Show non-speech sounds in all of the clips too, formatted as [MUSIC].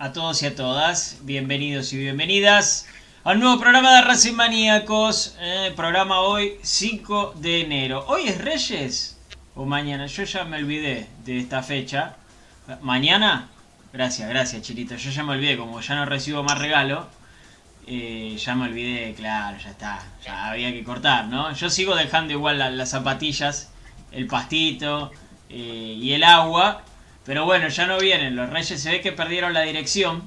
a todos y a todas. Bienvenidos y bienvenidas al nuevo programa de Racing Maníacos. eh, programa hoy 5 de enero. ¿Hoy es Reyes o mañana? Yo ya me olvidé de esta fecha. ¿Mañana? Gracias, gracias, Chilito. Yo ya me olvidé, como ya no recibo más regalo. eh, ya me olvidé, claro, ya está. Ya había que cortar, ¿no? Yo sigo dejando igual la- las zapatillas, el pastito eh, y el agua. Pero bueno, ya no vienen. Los Reyes se ve que perdieron la dirección.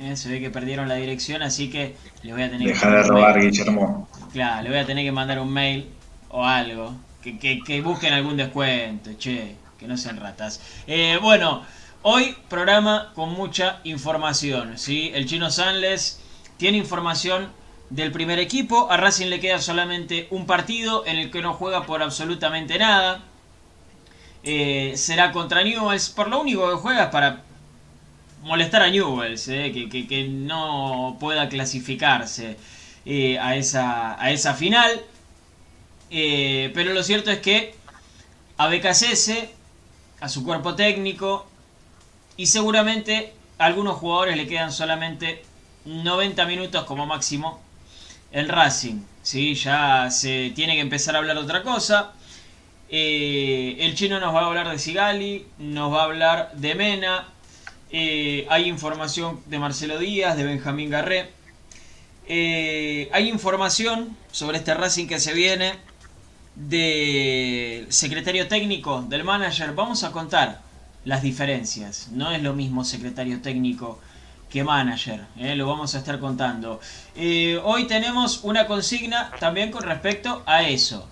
Eh, se ve que perdieron la dirección, así que le voy a tener Deja que de mandar un robar, mail. Guillermo. Claro, le voy a tener que mandar un mail o algo. Que, que- que busquen algún descuento, che, que no sean ratas. Eh, bueno, hoy programa con mucha información. ¿sí? El chino Sanles tiene información del primer equipo. A Racing le queda solamente un partido en el que no juega por absolutamente nada. Eh, será contra Newells. Por lo único que juega es para molestar a Newells, eh, que, no pueda clasificarse eh, a, esa, a esa final. Pero lo cierto es que a BKCS, a su cuerpo técnico y seguramente a algunos jugadores le quedan solamente 90 minutos como máximo en Racing. ¿sí? Ya se tiene que empezar a hablar de otra cosa. Eh, el chino nos va a hablar de Sigali, nos va a hablar de Mena. eh, hay información de Marcelo Díaz, de Benjamín Garré. Eh, hay información sobre este Racing que se viene del secretario técnico, del manager. Vamos a contar las diferencias. No es lo mismo secretario técnico que manager. Lo vamos a estar contando. Hoy tenemos una consigna también con respecto a eso.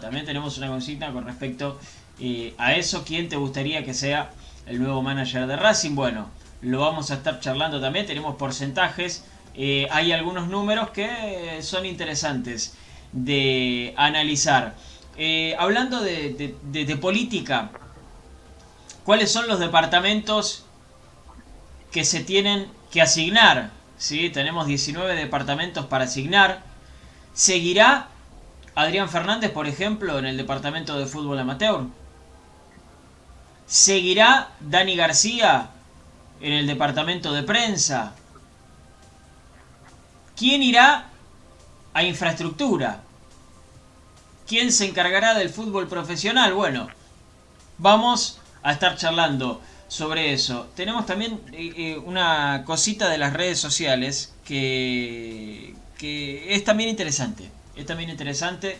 También tenemos una consigna con respecto eh, a eso. ¿Quién te gustaría que sea el nuevo manager de Racing? Bueno, lo vamos a estar charlando también. Tenemos porcentajes. Eh, hay algunos números que son interesantes de analizar. Eh, hablando de, de- de- de política, ¿cuáles son los departamentos que se tienen que asignar? ¿Sí? Tenemos 19 departamentos para asignar. ¿Seguirá Adrián Fernández, por ejemplo, en el departamento de fútbol amateur? ¿Seguirá Dani García en el departamento de prensa? ¿Quién irá a infraestructura? ¿Quién se encargará del fútbol profesional? Bueno, vamos a estar charlando sobre eso. Tenemos también eh, eh, una cosita de las redes sociales que, que es también interesante. Es también interesante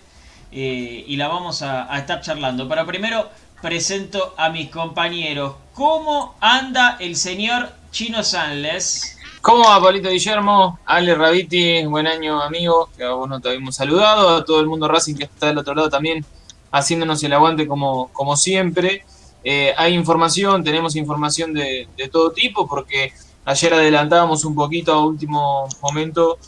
eh, y la vamos a, estar charlando. Pero primero presento a mis compañeros. ¿Cómo anda el señor Chino Sanles? ¿Cómo va, Pablito Guillermo? Ale Rabiti, buen año, amigo, que a vos no te habíamos saludado, a todo el mundo Racing que está del otro lado también haciéndonos el aguante como, como siempre. Eh, hay información, tenemos información de todo tipo, porque ayer adelantábamos un poquito a último momento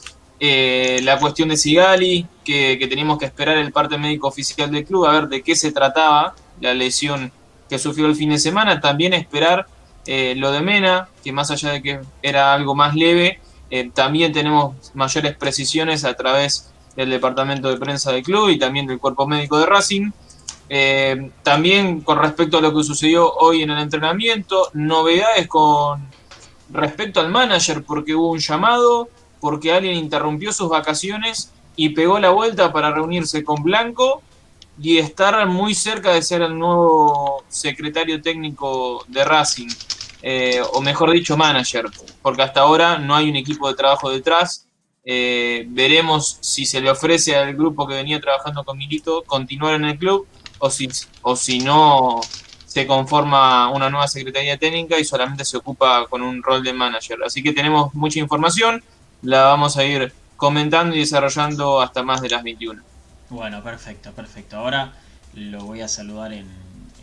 eh, la cuestión de Sigali, que, que teníamos que esperar el parte médico oficial del club, a ver de qué se trataba la lesión que sufrió el fin de semana, también esperar eh, lo de Mena, que más allá de que era algo más leve, eh, también tenemos mayores precisiones a través del departamento de prensa del club y también del cuerpo médico de Racing. También con respecto a lo que sucedió hoy en el entrenamiento, novedades con respecto al manager, porque hubo un llamado, porque alguien interrumpió sus vacaciones y pegó la vuelta para reunirse con Blanco y estar muy cerca de ser el nuevo secretario técnico de Racing, eh, o mejor dicho, manager, porque hasta ahora no hay un equipo de trabajo detrás. Eh, veremos si se le ofrece al grupo que venía trabajando con Milito continuar en el club o si, o si no se conforma una nueva secretaría técnica y solamente se ocupa con un rol de manager. Así que tenemos mucha información, la vamos a ir comentando y desarrollando hasta más de las 21. Bueno, perfecto, perfecto. Ahora lo voy a saludar en,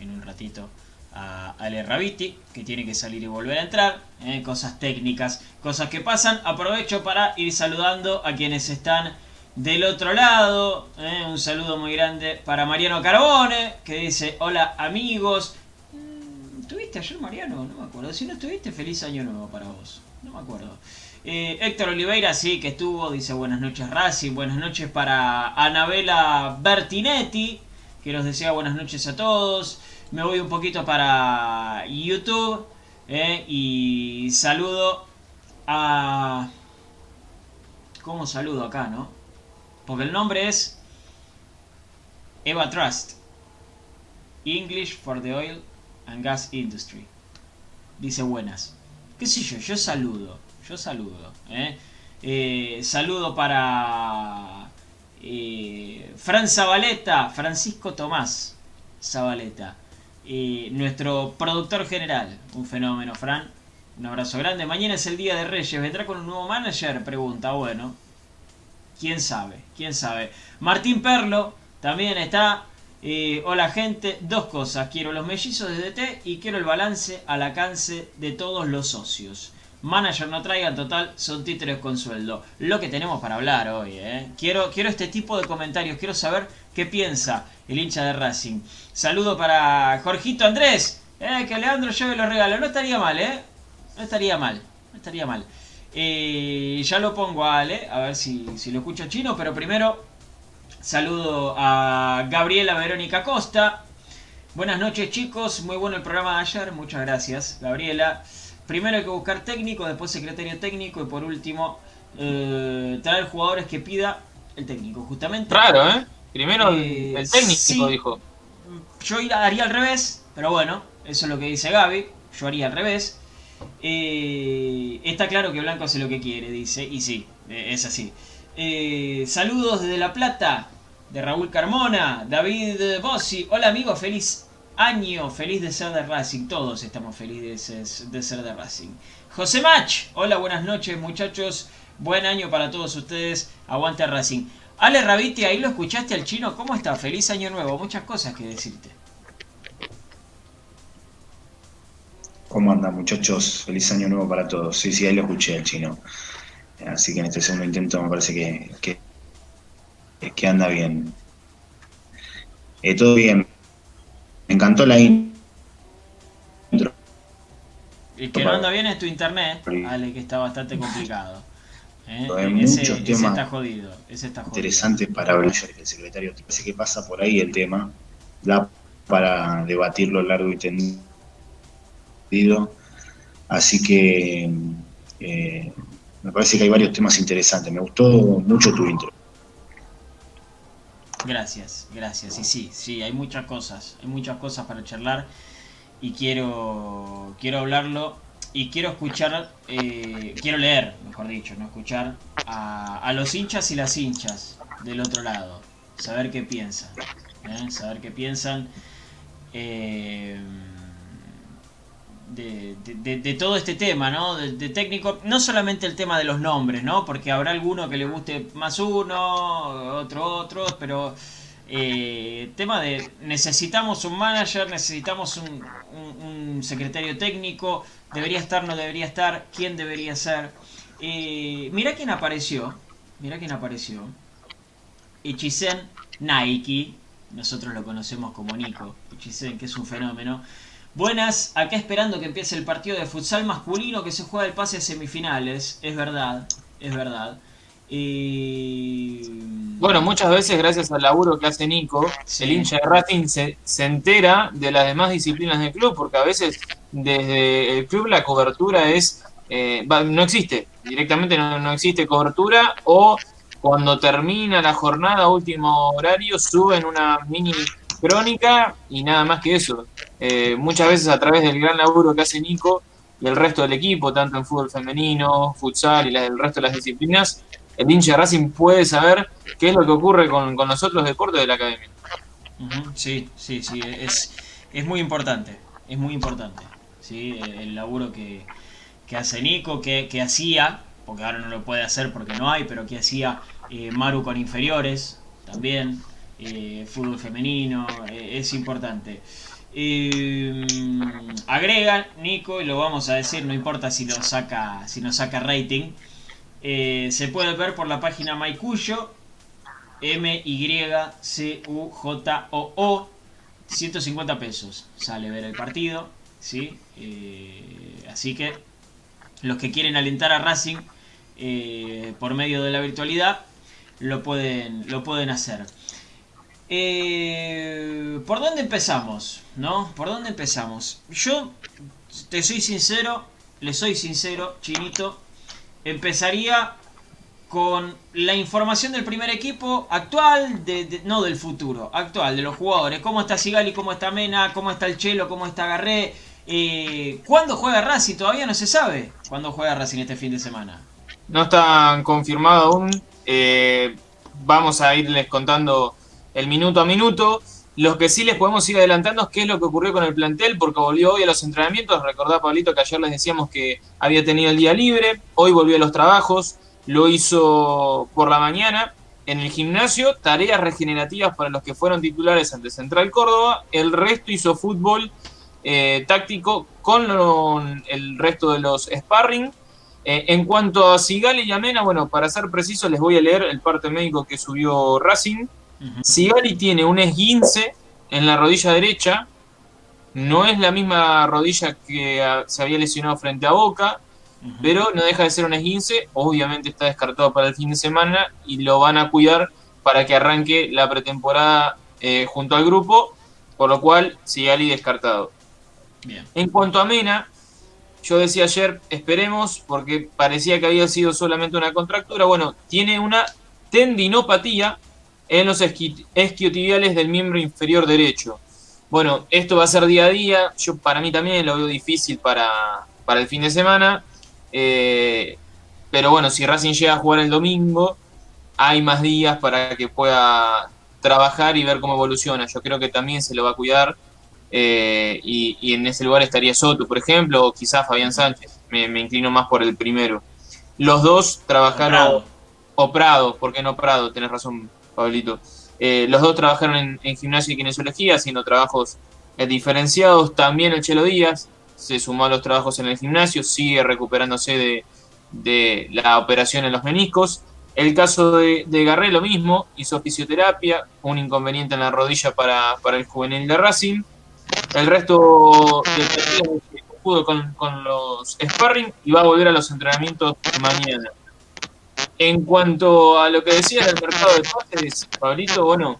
en un ratito a Ale Rabiti, que tiene que salir y volver a entrar. ¿eh? Cosas técnicas, cosas que pasan. Aprovecho para ir saludando a quienes están del otro lado. ¿eh? Un saludo muy grande para Mariano Carbone, que dice, hola amigos. Mm, ¿Tuviste ayer Mariano? No me acuerdo. Si no estuviste, feliz año nuevo para vos. No me acuerdo. Eh, Héctor Oliveira sí que estuvo, dice buenas noches Racing, buenas noches para Anabela Bertinetti, que nos desea buenas noches a todos. Me voy un poquito para YouTube. ¿eh? Y saludo a... ¿Cómo saludo acá, no? Porque el nombre es Eva Trust. English for the Oil and Gas Industry. Dice buenas. ¿Qué sé yo? Yo saludo. Yo saludo. ¿eh? Eh, saludo para eh, Fran Zabaleta, Francisco Tomás Zabaleta, nuestro productor general. Un fenómeno, Fran. Un abrazo grande. Mañana es el día de Reyes. ¿Vendrá con un nuevo manager? Pregunta. Bueno, quién sabe, quién sabe. Martín Perlo también está. hola gente, dos cosas. Quiero los mellizos de DT y quiero el balance al alcance de todos los socios. Manager no traigan, total, son títeres con sueldo. Lo que tenemos para hablar hoy, ¿eh? Quiero, quiero este tipo de comentarios, quiero saber qué piensa el hincha de Racing. Saludo para Jorgito Andrés, ¿eh? que Leandro lleve los regalos. No estaría mal, ¿eh? No estaría mal, no estaría mal. Eh, ya lo pongo a Ale, a ver si, si lo escucho chino, pero primero saludo a Gabriela Verónica Costa. Buenas noches chicos, muy bueno el programa de ayer, muchas gracias Gabriela. Primero hay que buscar técnico, después secretario técnico y por último eh, traer jugadores que pida el técnico, justamente. Raro, ¿eh? Primero el eh, técnico dijo. Yo haría al revés, pero bueno, eso es lo que dice Gaby. Yo haría al revés. Eh, está claro que Blanco hace lo que quiere, dice, y sí, es así. saludos desde La Plata, de Raúl Carmona, David Bossi. Hola amigo, feliz año feliz de ser de Racing. Todos estamos felices de ser de Racing. José Mach, hola, buenas noches muchachos. Buen año para todos ustedes. Aguante Racing. Ale Rabiti, ahí lo escuchaste al chino. ¿Cómo está? Feliz año nuevo. Muchas cosas que decirte. ¿Cómo anda muchachos? Feliz año nuevo para todos. Sí, sí, ahí lo escuché al chino. Así que en este segundo intento me parece que, que, anda bien. Eh, todo bien me encantó la intro. El que no anda bien es tu internet, Ale, que está bastante complicado. ¿eh? Ese, muchos temas está jodido, interesantes para hablar el secretario. Parece que pasa por ahí el tema. Da para debatirlo largo y tendido. Así que eh, me parece que hay varios temas interesantes. Me gustó mucho tu intro. Gracias, gracias. Y sí, sí, hay muchas cosas, hay muchas cosas para charlar y quiero, quiero hablarlo y quiero escuchar, eh, quiero leer, mejor dicho, no escuchar a, a, los hinchas y las hinchas del otro lado, saber qué piensan, ¿eh? saber qué piensan. Eh, de, todo este tema, ¿no? De, técnico, no solamente el tema de los nombres, ¿no? Porque habrá alguno que le guste más uno, otro otro, pero eh, tema de necesitamos un manager, necesitamos un, secretario técnico, debería estar, no debería estar, quién debería ser. Eh, mira quién apareció, mira quién apareció. Ichisen Nike, nosotros lo conocemos como Nico, Ichisen, que es un fenómeno. Buenas, acá esperando que empiece el partido de futsal masculino que se juega el pase a semifinales. Es verdad, es verdad. Y... Bueno, muchas veces gracias al laburo que hace Nico, el hincha de Racing se, entera de las demás disciplinas del club, porque a veces desde el club la cobertura es... Eh, no existe, directamente no, no existe cobertura o cuando termina la jornada, último horario, suben una mini crónica y nada más que eso. Eh, muchas veces a través del gran laburo que hace Nico y el resto del equipo, tanto en fútbol femenino, futsal y el resto de las disciplinas, el hincha Racing puede saber qué es lo que ocurre con, con los otros deportes de la academia. Sí, sí, sí, es, es muy importante, es muy importante. ¿sí? El laburo que, hace Nico, que, hacía, porque ahora no lo puede hacer porque no hay, pero que hacía eh, Maru con inferiores también. Eh, fútbol femenino, eh, es importante. Eh, agregan Nico, y lo vamos a decir, no importa si lo saca, si nos saca rating. se puede ver por la página Maicuyo, M-Y-C-U-J-O-O, 150 pesos. Sale ver el partido, ¿sí? así que los que quieren alentar a Racing por medio de la virtualidad, lo pueden, lo pueden hacer. Eh, ¿Por dónde empezamos? ¿No? ¿Por dónde empezamos? Yo te soy sincero, le soy sincero, Chinito, empezaría con la información del primer equipo actual, no del futuro, actual, de los jugadores. ¿Cómo está Sigali? ¿Cómo está Mena? ¿Cómo está el Chelo? ¿Cómo está Garré? Eh, ¿Cuándo juega Racing? Todavía no se sabe cuándo juega Racing este fin de semana. No está confirmado aún. Eh, vamos a irles contando el minuto a minuto. Lo que sí les podemos ir adelantando es qué es lo que ocurrió con el plantel, porque volvió hoy a los entrenamientos. Recordá, Pablito, que ayer les decíamos que había tenido el día libre. Hoy volvió a los trabajos. Lo hizo por la mañana en el gimnasio. Tareas regenerativas para los que fueron titulares ante Central Córdoba. El resto hizo fútbol eh, táctico con el resto de los sparring. Eh, en cuanto a Sigali y Amena, bueno, para ser preciso, les voy a leer el parte médico que subió Racing. Sigali tiene un esguince en la rodilla derecha, no es la misma rodilla que se había lesionado frente a Boca, pero no deja de ser un esguince, obviamente está descartado para el fin de semana y lo van a cuidar para que arranque la pretemporada eh, junto al grupo, por lo cual Sigali descartado. En cuanto a Mena, yo decía ayer, esperemos, porque parecía que había sido solamente una contractura, bueno, tiene una tendinopatía en los esquiotibiales del miembro inferior derecho. Bueno, esto va a ser día a día. Yo para mí también lo veo difícil para, para el fin de semana. Eh, pero bueno, si Racing llega a jugar el domingo, hay más días para que pueda trabajar y ver cómo evoluciona. Yo creo que también se lo va a cuidar. Eh, y, en ese lugar estaría Soto, por ejemplo, o quizás Fabián Sánchez. Me, me inclino más por el primero. Los dos trabajaron. O Prado, ¿por qué no Prado? Tenés razón, Pablito. Eh, los dos trabajaron en, en, gimnasia y kinesiología, haciendo trabajos eh, diferenciados. También el Chelo Díaz se sumó a los trabajos en el gimnasio, sigue recuperándose de, la operación en los meniscos. El caso de, de, Garré lo mismo, hizo fisioterapia, un inconveniente en la rodilla para, el juvenil de Racing. El resto del partido pudo con, con los sparring y va a volver a los entrenamientos mañana. En cuanto a lo que decía del mercado de pases, Pablito, bueno,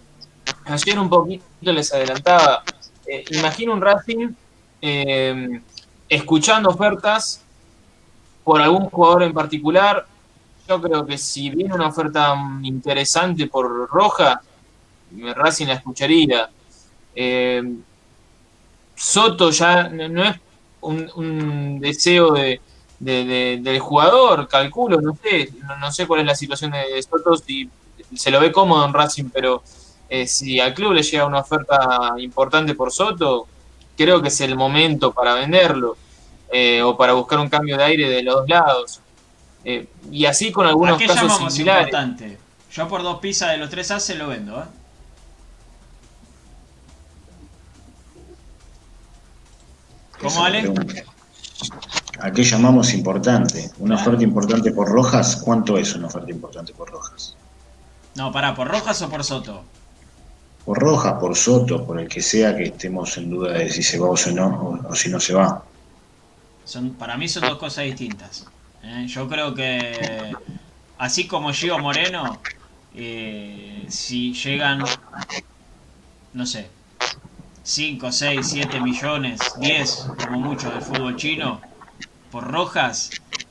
ayer un poquito les adelantaba. Eh, imagino un Racing eh, escuchando ofertas por algún jugador en particular. Yo creo que si viene una oferta interesante por Roja, Racing la escucharía. Eh, Soto ya no es un deseo de, del jugador, calculo, no sé, no, sé cuál es la situación de Soto, si se lo ve cómodo en Racing, pero eh, si al club le llega una oferta importante por Soto, creo que es el momento para venderlo eh, o para buscar un cambio de aire de los dos lados. Eh, y así con algunos casos similares. Importante? Yo por dos pizzas de los tres A se lo vendo, ¿eh? ¿Cómo, Ale? ¿A qué llamamos importante? ¿Una oferta importante por Rojas? ¿Cuánto es una oferta importante por Rojas? No, pará, ¿por Rojas o por Soto? Por Rojas, por Soto, por el que sea que estemos en duda de si se va o, no, o, si no se va. Son, para mí son dos cosas distintas. ¿eh? Yo creo que, así como Gio Moreno, eh, si llegan, no sé, 5, 6, 7 millones, 10 como mucho del fútbol chino, por Rojas,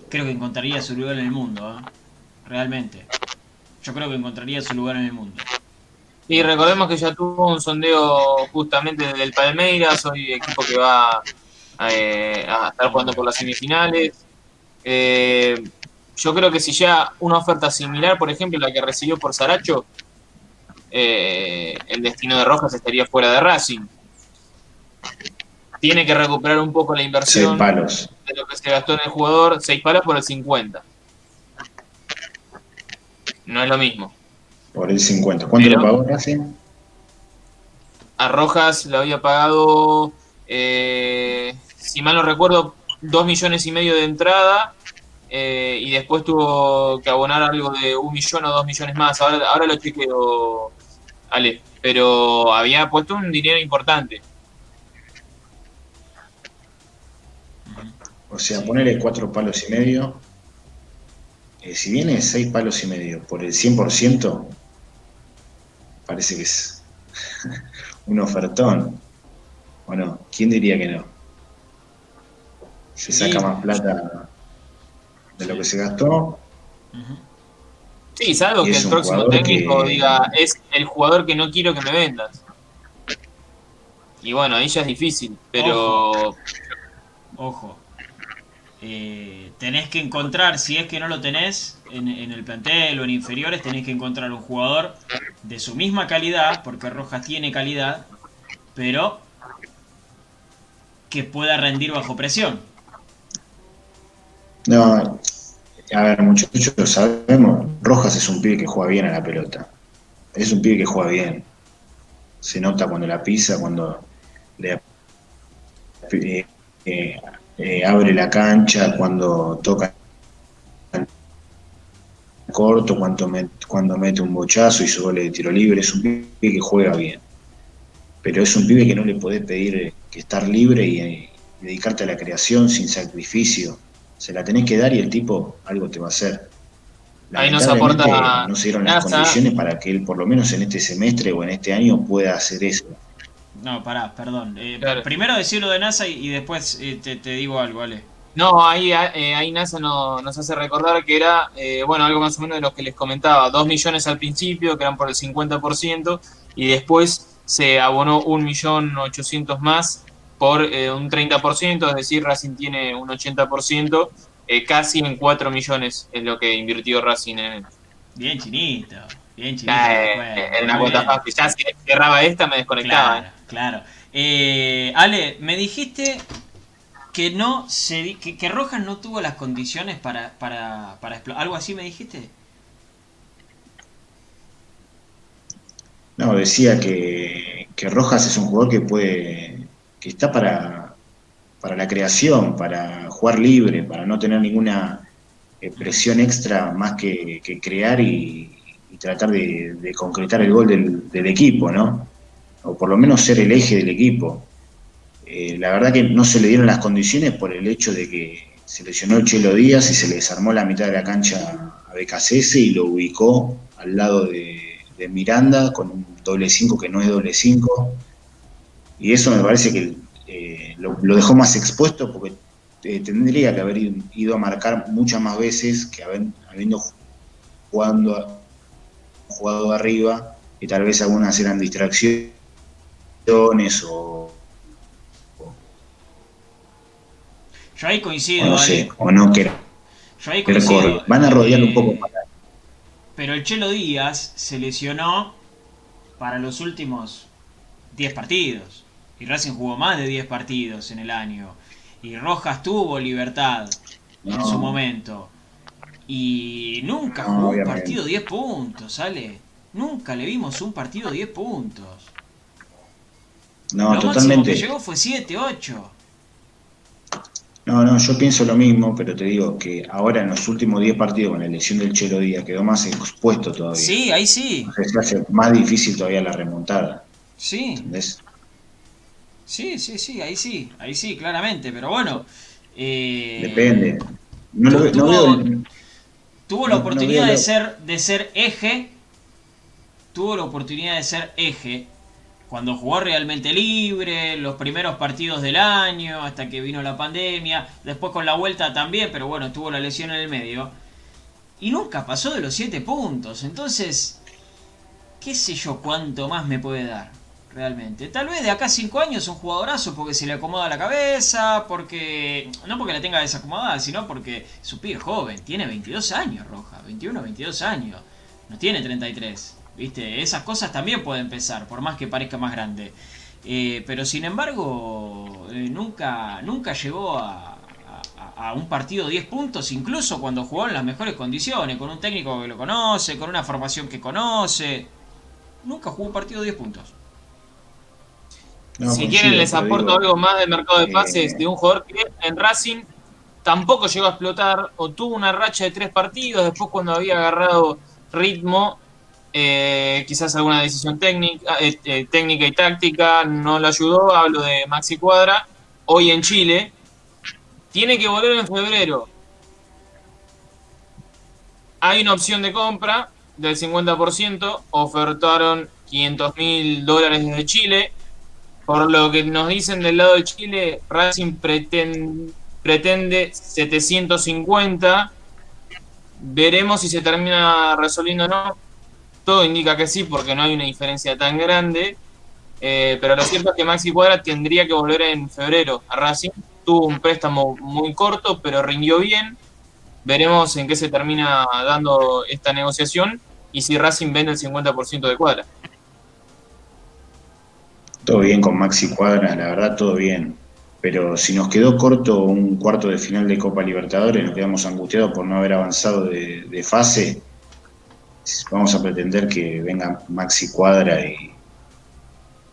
creo que encontraría su lugar en el mundo, ¿eh? realmente. Yo creo que encontraría su lugar en el mundo. Y recordemos que ya tuvo un sondeo justamente del Palmeiras, hoy equipo que va eh, a estar jugando por las semifinales. Eh, yo creo que si ya una oferta similar, por ejemplo, la que recibió por Saracho, el destino de Rojas estaría fuera de Racing tiene que recuperar un poco la inversión de lo que se gastó en el jugador, 6 palos por el 50. No es lo mismo. Por el 50. ¿Cuánto lo pagó Racing? A Rojas lo había pagado, eh, si mal no recuerdo, 2 millones y medio de entrada eh, y después tuvo que abonar algo de un millón o dos millones más. Ahora, ahora lo chequeo, Ale, pero había puesto un dinero importante. O sea, ponerle cuatro palos y medio. Eh, si viene seis palos y medio por el 100%, parece que es [LAUGHS] un ofertón. Bueno, ¿quién diría que no? se saca más plata de lo que se gastó. Sí, salvo que el próximo técnico diga, es el jugador que no quiero que me vendas. Y bueno, ahí ya es difícil, pero... Ojo. Eh, tenés que encontrar, si es que no lo tenés en, el plantel o en inferiores, tenés que encontrar un jugador de su misma calidad, porque Rojas tiene calidad, pero que pueda rendir bajo presión. No, a ver, muchachos, sabemos, Rojas es un pibe que juega bien a la pelota. Es un pibe que juega bien. Se nota cuando la pisa, cuando le eh, eh, eh, abre la cancha, cuando toca corto, cuando, cuando mete un bochazo y su gol de tiro libre. Es un pibe que juega bien. Pero es un pibe que no le podés pedir que estar libre y dedicarte a la creación sin sacrificio se la tenés que dar y el tipo algo te va a hacer. Ahí nos aporta. No se dieron las condiciones para que él, por lo menos en este semestre o en este año, pueda hacer eso. No, pará, perdón. Eh, primero decirlo de NASA y, después eh, te, digo algo, ¿vale? No, ahí, eh, ahí NASA nos hace recordar que era, bueno, algo más o menos de lo que les comentaba. Dos millones al principio, que eran por el 50%, y después se abonó un millón ochocientos más por eh, un 30%, es decir, Racing tiene un 80%, eh, casi en 4 millones es lo que invirtió Racing en él. Bien chinito, bien chinito. Eh, en una cuota fácil. Ya si cerraba esta me desconectaba. Claro, claro. Ale, me dijiste que no se que, que, Rojas no tuvo las condiciones para, para, para explotar. ¿Algo así me dijiste? No, decía que, que Rojas es un jugador que puede que está para, para la creación, para jugar libre, para no tener ninguna eh, presión extra más que, crear y, tratar de, concretar el gol del, equipo, ¿no? O por lo menos ser el eje del equipo. Eh, la verdad que no se le dieron las condiciones por el hecho de que se lesionó el Chelo Díaz y se le desarmó la mitad de la cancha a BKCS y lo ubicó al lado de, Miranda con un doble 5 que no es doble 5 y eso me parece que eh, lo, dejó más expuesto porque eh, tendría que haber ido, a marcar muchas más veces que habiendo jugando, jugado arriba y tal vez algunas eran distracciones o, yo ahí coincido o no sé, o no que yo ahí coincido, van a rodear un poco más pero el Chelo Díaz se lesionó para los últimos 10 partidos y Racing jugó más de 10 partidos en el año. Y Rojas tuvo libertad en su momento. Y nunca jugó un partido 10 puntos, ¿sale? Nunca le vimos un partido 10 puntos. No, totalmente. Que llegó fue 7, 8. No, no, yo pienso lo mismo, pero te digo que ahora en los últimos 10 partidos con la elección del Chelo Díaz quedó más expuesto todavía. Sí, ahí sí. se hace más difícil todavía la remontada. Sí. ¿Entendés? Sí, sí, sí, ahí sí, ahí sí, claramente, pero bueno. Eh, Depende. No tuvo, tuvo la oportunidad de ser de ser eje, tuvo la oportunidad de ser eje cuando jugó realmente libre, los primeros partidos del año, hasta que vino la pandemia, después con la vuelta también, pero bueno, tuvo la lesión en el medio. Y nunca pasó de los 7 puntos, entonces, qué sé yo cuánto más me puede dar realmente. Tal vez de acá a 5 años un jugadorazo porque se le acomoda la cabeza, porque. No porque la tenga desacomodada, sino porque su pibe joven, tiene 22 años, Roja, 21, 22 años, no tiene 33. ¿Viste? Esas cosas también pueden pesar, por más que parezca más grande. Eh, pero sin embargo, eh, nunca, nunca llegó a, a, a un partido 10 puntos, incluso cuando jugó en las mejores condiciones, con un técnico que lo conoce, con una formación que conoce. Nunca jugó un partido 10 puntos si quieren les aporto algo más del mercado de pases de un jugador que en Racing tampoco llegó a explotar o tuvo una racha de tres partidos, después cuando había agarrado ritmo, eh, quizás alguna decisión técnica, eh, eh, técnica y táctica no lo ayudó, hablo de Maxi Cuadra, hoy en Chile, tiene que volver en febrero. Hay una opción de compra del 50%, ofertaron 500 mil dólares desde Chile, por lo que nos dicen del lado de Chile, Racing pretende 750. Veremos si se termina resolviendo o no. Todo indica que sí, porque no hay una diferencia tan grande. Eh, pero lo cierto es que Maxi Cuadra tendría que volver en febrero a Racing. Tuvo un préstamo muy corto, pero rindió bien. Veremos en qué se termina dando esta negociación y si Racing vende el 50% de Cuadra. Todo bien con Maxi Cuadra, la verdad, todo bien. Pero si nos quedó corto un cuarto de final de Copa Libertadores, nos quedamos angustiados por no haber avanzado de, de fase. Vamos a pretender que venga Maxi Cuadra y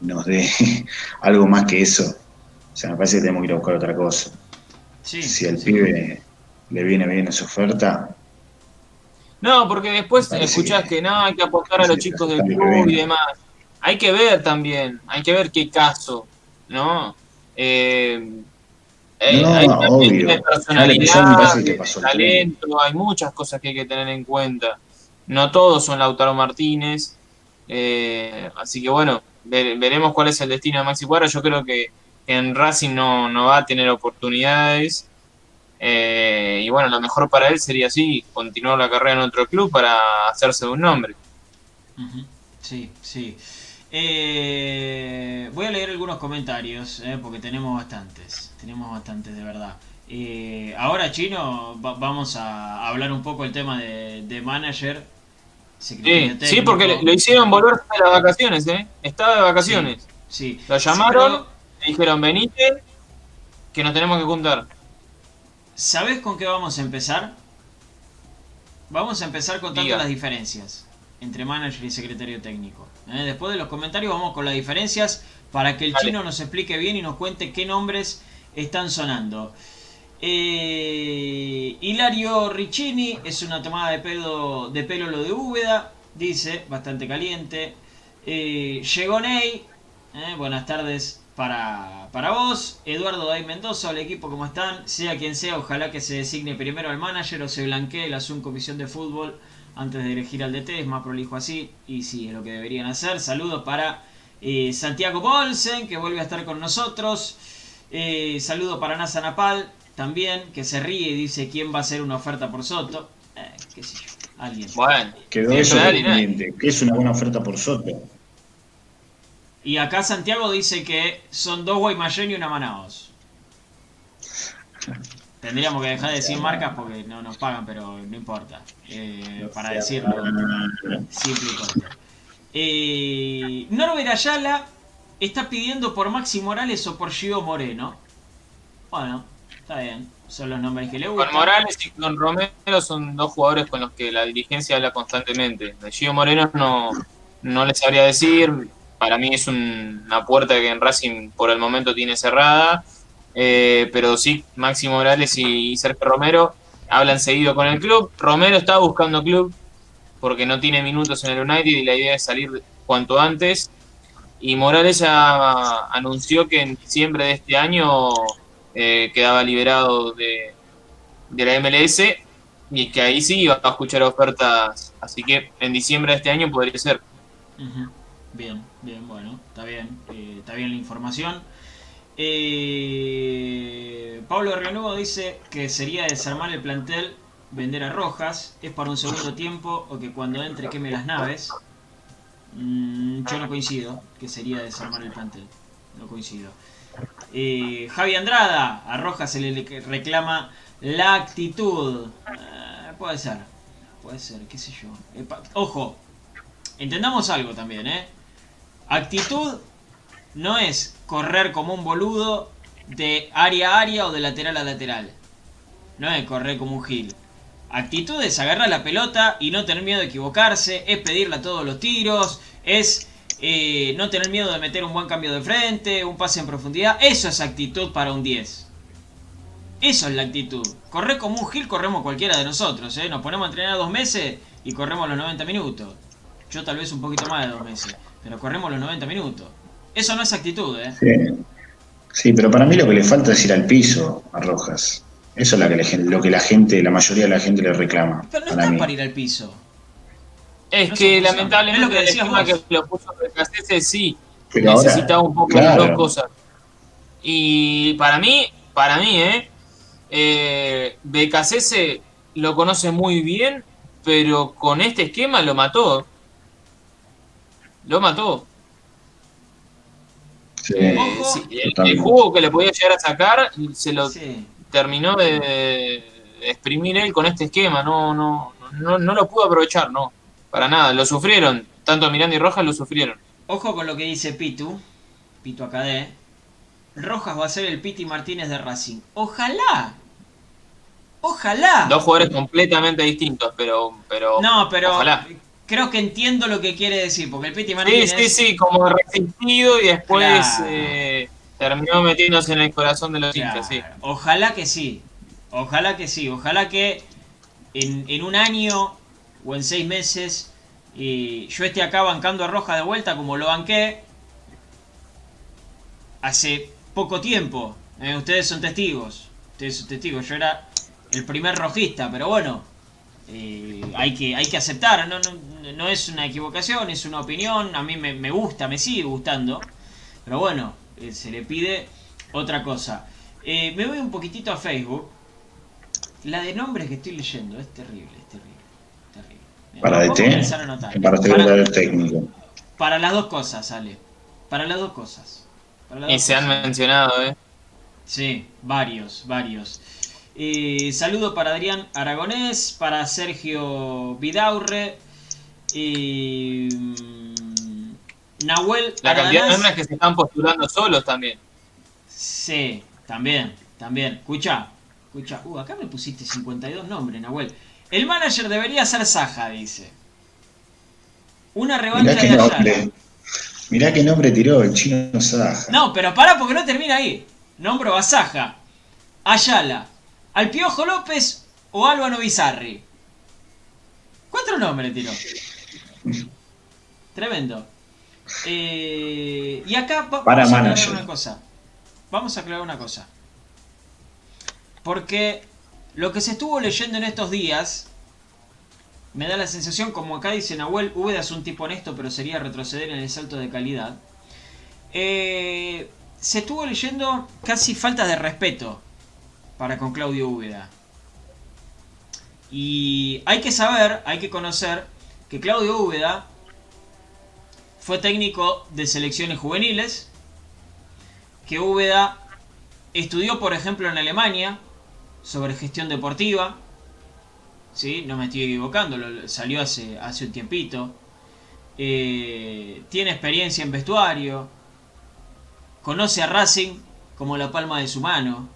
nos dé [LAUGHS] algo más que eso. O sea, me parece que tenemos que ir a buscar otra cosa. Sí, si al sí. pibe le viene bien esa oferta, No, porque después escuchás que- que, no, hay que apostar a los chicos del club y demás. Hay que ver también, hay que ver qué caso, ¿no? Eh, eh, No, hay obvio. personalidad, que pasó talento, hay muchas cosas que hay que tener en cuenta. No todos son Lautaro Martínez, eh, así que bueno, ve- veremos cuál es el destino de Maxi Cuadra. Yo creo que en Racing no, va a tener oportunidades. Eh, y bueno, lo mejor para él sería así, continuar la carrera en otro club para hacerse un nombre. Sí, sí. Eh, voy a leer algunos comentarios, eh, porque tenemos bastantes. Tenemos bastantes, de verdad. Eh, ahora, Chino, va- vamos a hablar un poco el tema de, de manager. Sí, porque le- lo hicieron volver de las vacaciones, ¿eh? Estaba de vacaciones. Sí. Lo Sí, llamaron, pero, le dijeron, venite, que nos tenemos que juntar. ¿Sabés con qué vamos a empezar? Vamos a empezar contando Diga. las diferencias entre manager y secretario técnico. ¿eh? Después de los comentarios vamos con las diferencias para que el Dale. chino nos explique bien y nos cuente qué nombres están sonando. Eh, Hilario Riccini es una tomada de pelo, de pelo lo de Úbeda, dice, bastante caliente. Eh, llegó Ney, eh, buenas tardes para, para vos. Eduardo Day Mendoza, el equipo, ¿cómo están? Sea quien sea, ojalá que se designe primero al manager o se blanquee la Zoom Comisión de Fútbol antes de elegir al DT, es más prolijo así, y sí, es lo que deberían hacer. Saludos para eh, Santiago Bolsen, que vuelve a estar con nosotros. Eh, saludo para Nasa Napal, también, que se ríe y dice quién va a hacer una oferta por Soto. Eh, qué sé yo, alguien. Bueno, quedó Sí, eso pendiente, que es una buena oferta por Soto. Y acá Santiago dice que son dos Guaymallén y una Manaos. Tendríamos que dejar de decir marcas porque no nos pagan, pero no importa. Eh, para decirlo simple y corto. Eh, Norbert Ayala está pidiendo por Maxi Morales o por Gio Moreno. Bueno, está bien. Son los nombres que le gustan. con Morales y con Romero son dos jugadores con los que la dirigencia habla constantemente. De Gio Moreno no, no les sabría decir. Para mí es un- una puerta que en Racing por el momento tiene cerrada. Eh, pero sí, Maxi Morales y, y Sergio Romero hablan seguido con el club. Romero está buscando club porque no tiene minutos en el United y la idea es salir cuanto antes. Y Morales ya anunció que en diciembre de este año eh, quedaba liberado de, de la MLS y que ahí sí iba a escuchar ofertas. Así que en diciembre de este año podría ser. Bien, bien, bueno, está bien, eh, está bien la información. Eh, Pablo Renuevo dice que sería desarmar el plantel, vender a Rojas, es para un segundo tiempo o que cuando entre queme las naves. Mm, yo no coincido, que sería desarmar el plantel, no coincido. Eh, Javi Andrada, a se le reclama la actitud. Eh, puede ser, puede ser, qué sé yo. Ojo, entendamos algo también, ¿eh? Actitud no es correr como un boludo de área a área o de lateral a lateral. No es correr como un gil. Actitud es agarrar la pelota y no tener miedo de equivocarse, es pedirle a todos los tiros, es eh, no tener miedo de meter un buen cambio de frente, un pase en profundidad. Eso es actitud para un 10. Eso es la actitud. Correr como un gil corremos cualquiera de nosotros, ¿eh? Nos ponemos a entrenar dos meses y corremos los 90 minutos. Yo tal vez un poquito más de dos meses, pero corremos los 90 minutos. Eso no es actitud, ¿eh? Sí. Sí, pero para mí lo que le falta es ir al piso a Rojas. Eso es lo que, la gente, lo que la gente, la mayoría de la gente le reclama. Pero no para está mí. para ir al piso. Es No que lamentablemente Es lo que el decías esquema vos. que lo puso Recasese sí Pero ahora, necesitaba un poco claro. de dos cosas. Y para mí, para mí, ¿eh? Eh, BKC lo conoce muy bien, pero con este esquema lo mató. Lo mató. Sí, el, jugo que le podía llegar a sacar se lo terminó de, exprimir él con este esquema. No, no, no, no lo pudo aprovechar, no. Para nada. Lo sufrieron. Tanto Miranda y Rojas lo sufrieron. Ojo con lo que dice Pitu. Pitu Acadé. Rojas va a ser el Piti Martínez de Racing. Ojalá. Ojalá. Dos jugadores completamente distintos, pero. pero no, pero. Creo que entiendo lo que quiere decir, porque el Piti Martínez. Sí, sí, sí, como resistido y después eh, terminó metiéndose en el corazón de los hinchas, sí. Ojalá que sí. Ojalá que sí. Ojalá que en, en un año o en seis meses y yo esté acá bancando a Roja de vuelta como lo banqué hace poco tiempo. Eh, ustedes son testigos. Ustedes son testigos. Yo era el primer rojista, pero bueno, eh, hay, que, hay que aceptar. No, no, es una equivocación, es una opinión. A mí me, gusta, me sigue gustando. Pero bueno, eh, se le pide otra cosa. me voy un poquitito a Facebook. La de nombres que estoy leyendo es terrible, es terrible. Para DT, para secretario técnico. Para las dos cosas, Ale. Para las dos cosas. y se han mencionado, ¿eh? Sí, varios, varios. Eh, saludo para Adrián Aragonés, para Sergio Vidaurre, y mm, Nahuel. La cantidad de nombres que se están postulando solos también. Sí, también, también. Escucha, escucha. Uh, acá me pusiste 52 nombres, Nahuel. El manager debería ser Saja, dice. Una revancha de Ayala. Mirá qué nombre tiró el chino Saja. No, pero pará porque no termina ahí. Nombro a Saja, Ayala, al Piojo López o Álvaro Bizarri. Cuatro nombres tiró. Tremendo. Eh, y acá vamos Para a aclarar una cosa. Vamos a aclarar una cosa. Porque lo que se estuvo leyendo en estos días me da la sensación, como acá dice Nahuel, Úbeda es un tipo honesto, pero sería retroceder en el salto de calidad. Eh, se estuvo leyendo casi falta de respeto para con Claudio Úbeda. Y hay que saber, hay que conocer que Claudio Úbeda fue técnico de selecciones juveniles, que Úbeda estudió, por ejemplo, en Alemania, sobre gestión deportiva. ¿sí? No me estoy equivocando, salió hace, hace un tiempito. Eh, tiene experiencia en vestuario. Conoce a Racing como la palma de su mano.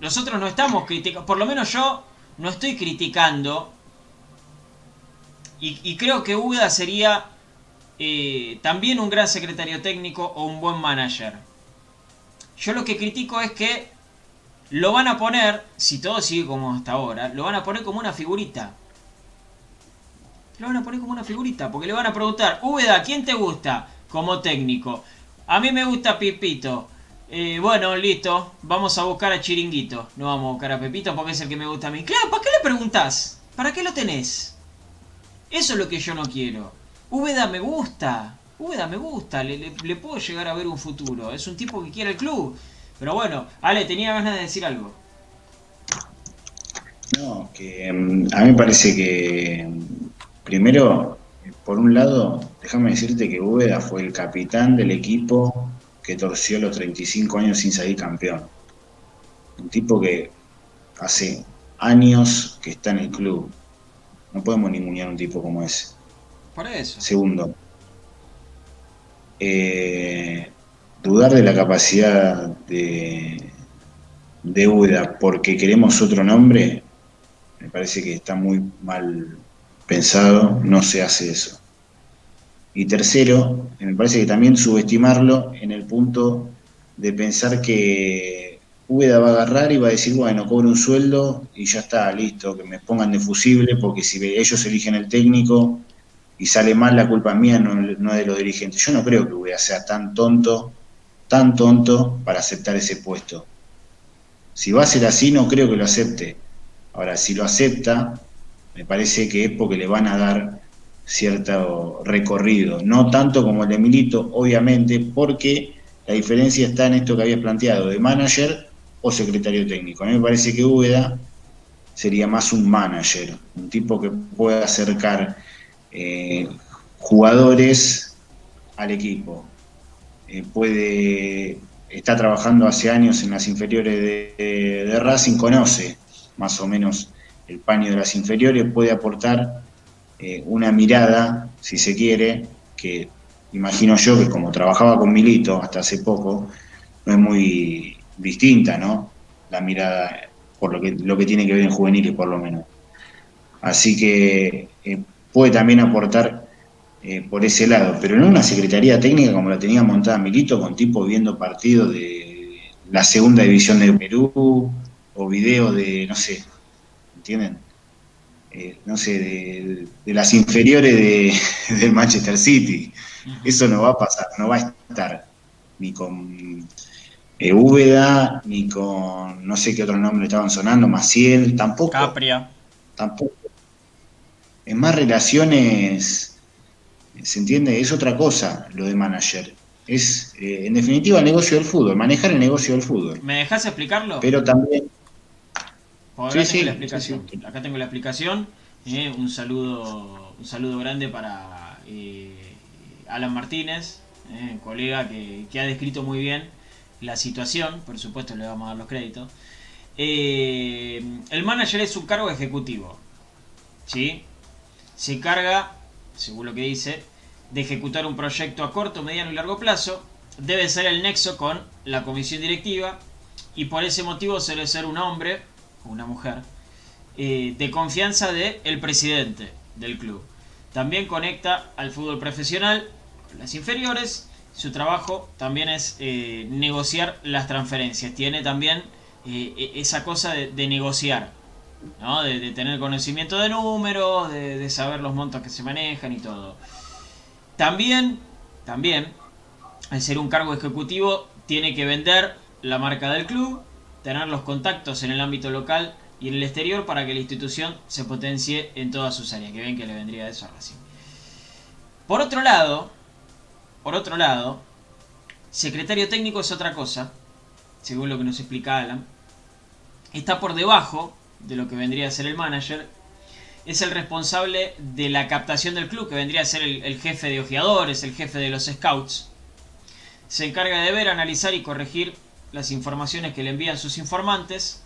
Nosotros no estamos criticando, por lo menos yo no estoy criticando. Y, creo que Uda sería eh, también un gran secretario técnico o un buen manager. Yo lo que critico es que lo van a poner, si todo sigue como hasta ahora, lo van a poner como una figurita. Lo van a poner como una figurita, porque le van a preguntar, Úbeda, ¿quién te gusta como técnico? A mí me gusta Pipito. Eh, bueno, listo, vamos a buscar a Chiringuito. No vamos a buscar a Pepito porque es el que me gusta a mí. Claro, ¿para qué le preguntas? ¿Para qué lo tenés? Eso es lo que yo no quiero. Úbeda me gusta. Úbeda me gusta. Le, le puedo llegar a ver un futuro. Es un tipo que quiere el club. Pero bueno, Ale, tenía ganas de decir algo. No, que mm, a mí me parece que primero, por un lado, déjame decirte que Úbeda fue el capitán del equipo que torció los 35 años sin salir campeón. Un tipo que hace años que está en el club. No podemos ningunear un tipo como ese. Por eso. Segundo, eh, dudar de la capacidad de, de UDA porque queremos otro nombre, me parece que está muy mal pensado, no se hace eso. Y tercero, me parece que también subestimarlo en el punto de pensar que Úbeda va a agarrar y va a decir, bueno, cobro un sueldo y ya está, listo, que me pongan de fusible, porque si ellos eligen el técnico y sale mal, la culpa es mía, no, no de los dirigentes. Yo no creo que Úbeda sea tan tonto tan tonto para aceptar ese puesto. Si va a ser así, no creo que lo acepte. Ahora, si lo acepta, me parece que es porque le van a dar cierto recorrido. No tanto como el de Milito, obviamente, porque la diferencia está en esto que había planteado, de manager o secretario técnico. A mí me parece que Úbeda sería más un manager, un tipo que pueda acercar eh, jugadores al equipo. Eh, puede, está trabajando hace años en las inferiores de, Racing, conoce más o menos el paño de las inferiores, puede aportar eh, una mirada, si se quiere, que imagino yo que como trabajaba con Milito hasta hace poco, no es muy distinta, ¿no? La mirada por lo que, lo que tiene que ver en juveniles, por lo menos. Así que eh, puede también aportar eh, por ese lado, pero no una secretaría técnica como la tenía montada Milito, con tipo viendo partidos de la segunda división de Perú o video de, no sé, ¿entienden? Eh, no sé, de, las inferiores de, [LAUGHS] del Manchester City. Eso no va a pasar, no va a estar ni con eh, Úbeda, ni con no sé qué otro nombre estaban sonando, Maciel, tampoco. Capria. Tampoco. En más relaciones, ¿se entiende? Es otra cosa lo de manager. Es, eh, en definitiva, el negocio del fútbol, manejar el negocio del fútbol. ¿Me dejas explicarlo? Pero también acá tengo la explicación. acá tengo la explicación. un saludo, un saludo grande para eh, Alan Martínez, eh, colega que, ha descrito muy bien la situación. Por supuesto, le vamos a dar los créditos. Eh, el manager es un cargo ejecutivo. ¿sí? Se carga, según lo que dice, de ejecutar un proyecto a corto, mediano y largo plazo. Debe ser el nexo con la comisión directiva y por ese motivo suele ser un hombre una mujer, eh, de confianza del el presidente del club. También conecta al fútbol profesional las inferiores. Su trabajo también es eh, negociar las transferencias. Tiene también eh, e-, esa cosa de, negociar, ¿no? de, tener conocimiento de números, de, saber los montos que se manejan y todo. También, también, al ser un cargo ejecutivo, tiene que vender la marca del club tener los contactos en el ámbito local y en el exterior para que la institución se potencie en todas sus áreas. Que ven que le vendría eso a Racing. Por otro lado, por otro lado, secretario técnico es otra cosa, según lo que nos explica Alan. Está por debajo de lo que vendría a ser el manager. Es el responsable de la captación del club, que vendría a ser el, jefe de ojeadores, el jefe de los scouts. Se encarga de ver, analizar y corregir las informaciones que le envían sus informantes.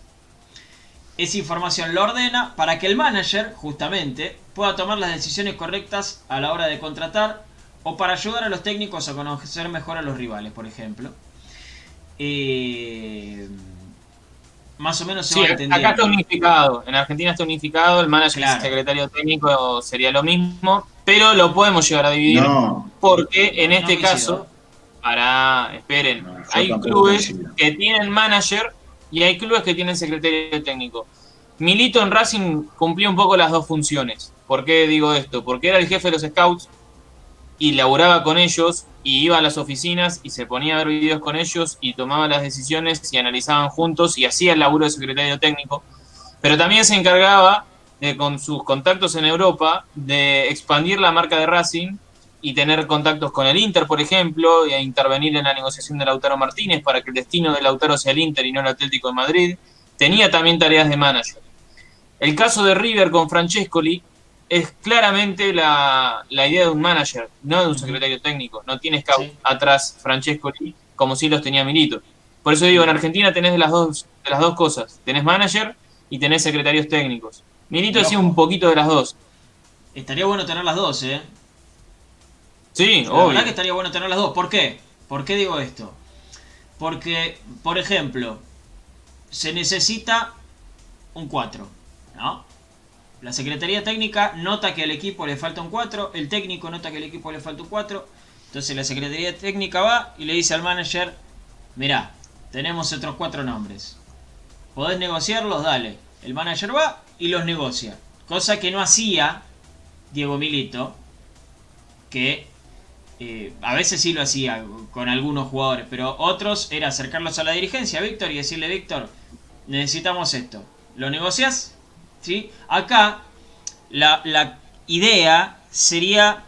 Esa información lo ordena para que el manager, justamente, pueda tomar las decisiones correctas a la hora de contratar o para ayudar a los técnicos a conocer mejor a los rivales, por ejemplo. Eh, más o menos se va Acá está unificado, en Argentina está unificado, el manager y el secretario técnico sería lo mismo, pero lo podemos llegar a dividir porque en este caso para, esperen, hay clubes que tienen manager y hay clubes que tienen secretario técnico. Milito en Racing cumplía un poco las dos funciones. ¿Por qué digo esto? Porque era el jefe de los scouts y laboraba con ellos y iba a las oficinas y se ponía a ver videos con ellos y tomaba las decisiones y analizaban juntos y hacía el laburo de secretario técnico. Pero también se encargaba con sus contactos en Europa de expandir la marca de Racing y tener contactos con el Inter, por ejemplo, e intervenir en la negociación de Lautaro Martínez para que el destino de Lautaro sea el Inter y no el Atlético de Madrid. Tenía también tareas de manager. El caso de River con Francescoli es claramente la, idea de un manager, no de un secretario técnico. No tiene scout atrás Francescoli como si los tenía Milito. Por eso digo, en Argentina tenés de las dos, de las dos cosas. Tenés manager y tenés secretarios técnicos. Milito decía un poquito de las dos. Estaría bueno tener las dos, ¿eh? Sí, La verdad que estaría bueno tener las dos. ¿Por qué? ¿Por qué digo esto? Porque, por ejemplo, se necesita un 4, ¿no? La Secretaría Técnica nota que al equipo le falta un 4, el técnico nota que al equipo le falta un 4, entonces la Secretaría Técnica va y le dice al manager, mirá, tenemos otros cuatro nombres, ¿podés negociarlos? Dale. El manager va y los negocia, cosa que no hacía Diego Milito, que eh, a veces sí lo hacía con algunos jugadores, pero otros era acercarlos a la dirigencia, Víctor, y decirle, Víctor, necesitamos esto. ¿Lo negocias? Acá la, la idea sería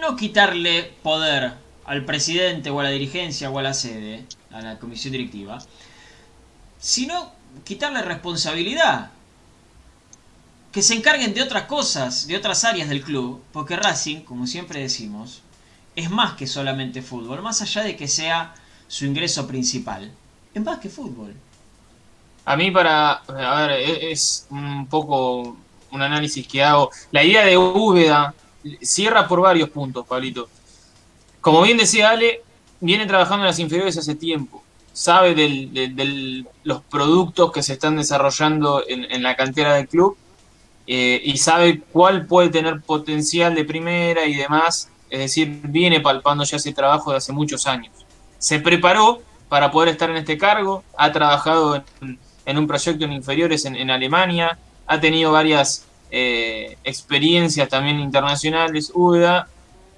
no quitarle poder al presidente o a la dirigencia o a la sede, a la comisión directiva, sino quitarle responsabilidad. Que se encarguen de otras cosas, de otras áreas del club, porque Racing, como siempre decimos, es más que solamente fútbol, más allá de que sea su ingreso principal, es más que fútbol. A mí para, a ver, e-, es un poco un análisis que hago. La idea de Úbeda cierra por varios puntos, Pablito. Como bien decía Ale, viene trabajando en las inferiores hace tiempo. Sabe de los productos que se están desarrollando en, la cantera del club eh, y sabe cuál puede tener potencial de primera y demás. Es decir, viene palpando ya ese trabajo de hace muchos años. Se preparó para poder estar en este cargo, ha trabajado en, un proyecto en inferiores en Alemania, ha tenido varias eh, experiencias también internacionales, UDA,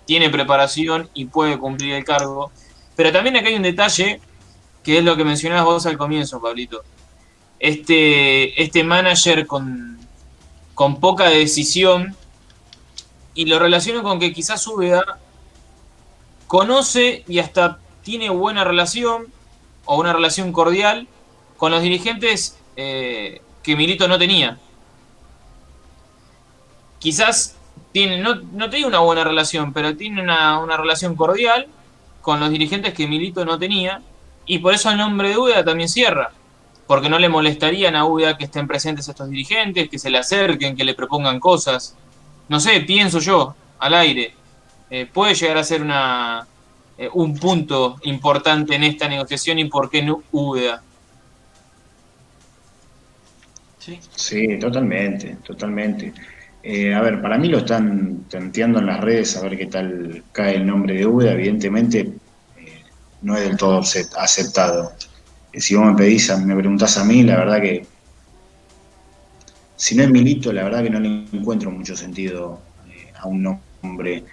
tiene preparación y puede cumplir el cargo. Pero también acá hay un detalle que es lo que mencionabas vos al comienzo, Pablito. Este, este manager con, con poca decisión y lo relaciono con que quizás UDA conoce y hasta tiene buena relación o una relación cordial con los dirigentes eh, que Milito no tenía quizás tiene, no, no tiene una buena relación, pero tiene una, relación cordial con los dirigentes que Milito no tenía, y por eso el nombre de UDA también cierra, porque no le molestarían a UDA que estén presentes estos dirigentes, que se le acerquen, que le propongan cosas. No sé, pienso yo, al aire, eh, puede llegar a ser una, eh, un punto importante en esta negociación y por qué no UDA. Sí. totalmente, totalmente. Eh, a ver, para mí lo están tanteando en las redes a ver qué tal cae el nombre de UDA. Evidentemente eh, no es del todo aceptado. Eh, si vos me pedís, me preguntás a mí, la verdad que si no es Milito, la verdad que no le encuentro mucho sentido a un nombre,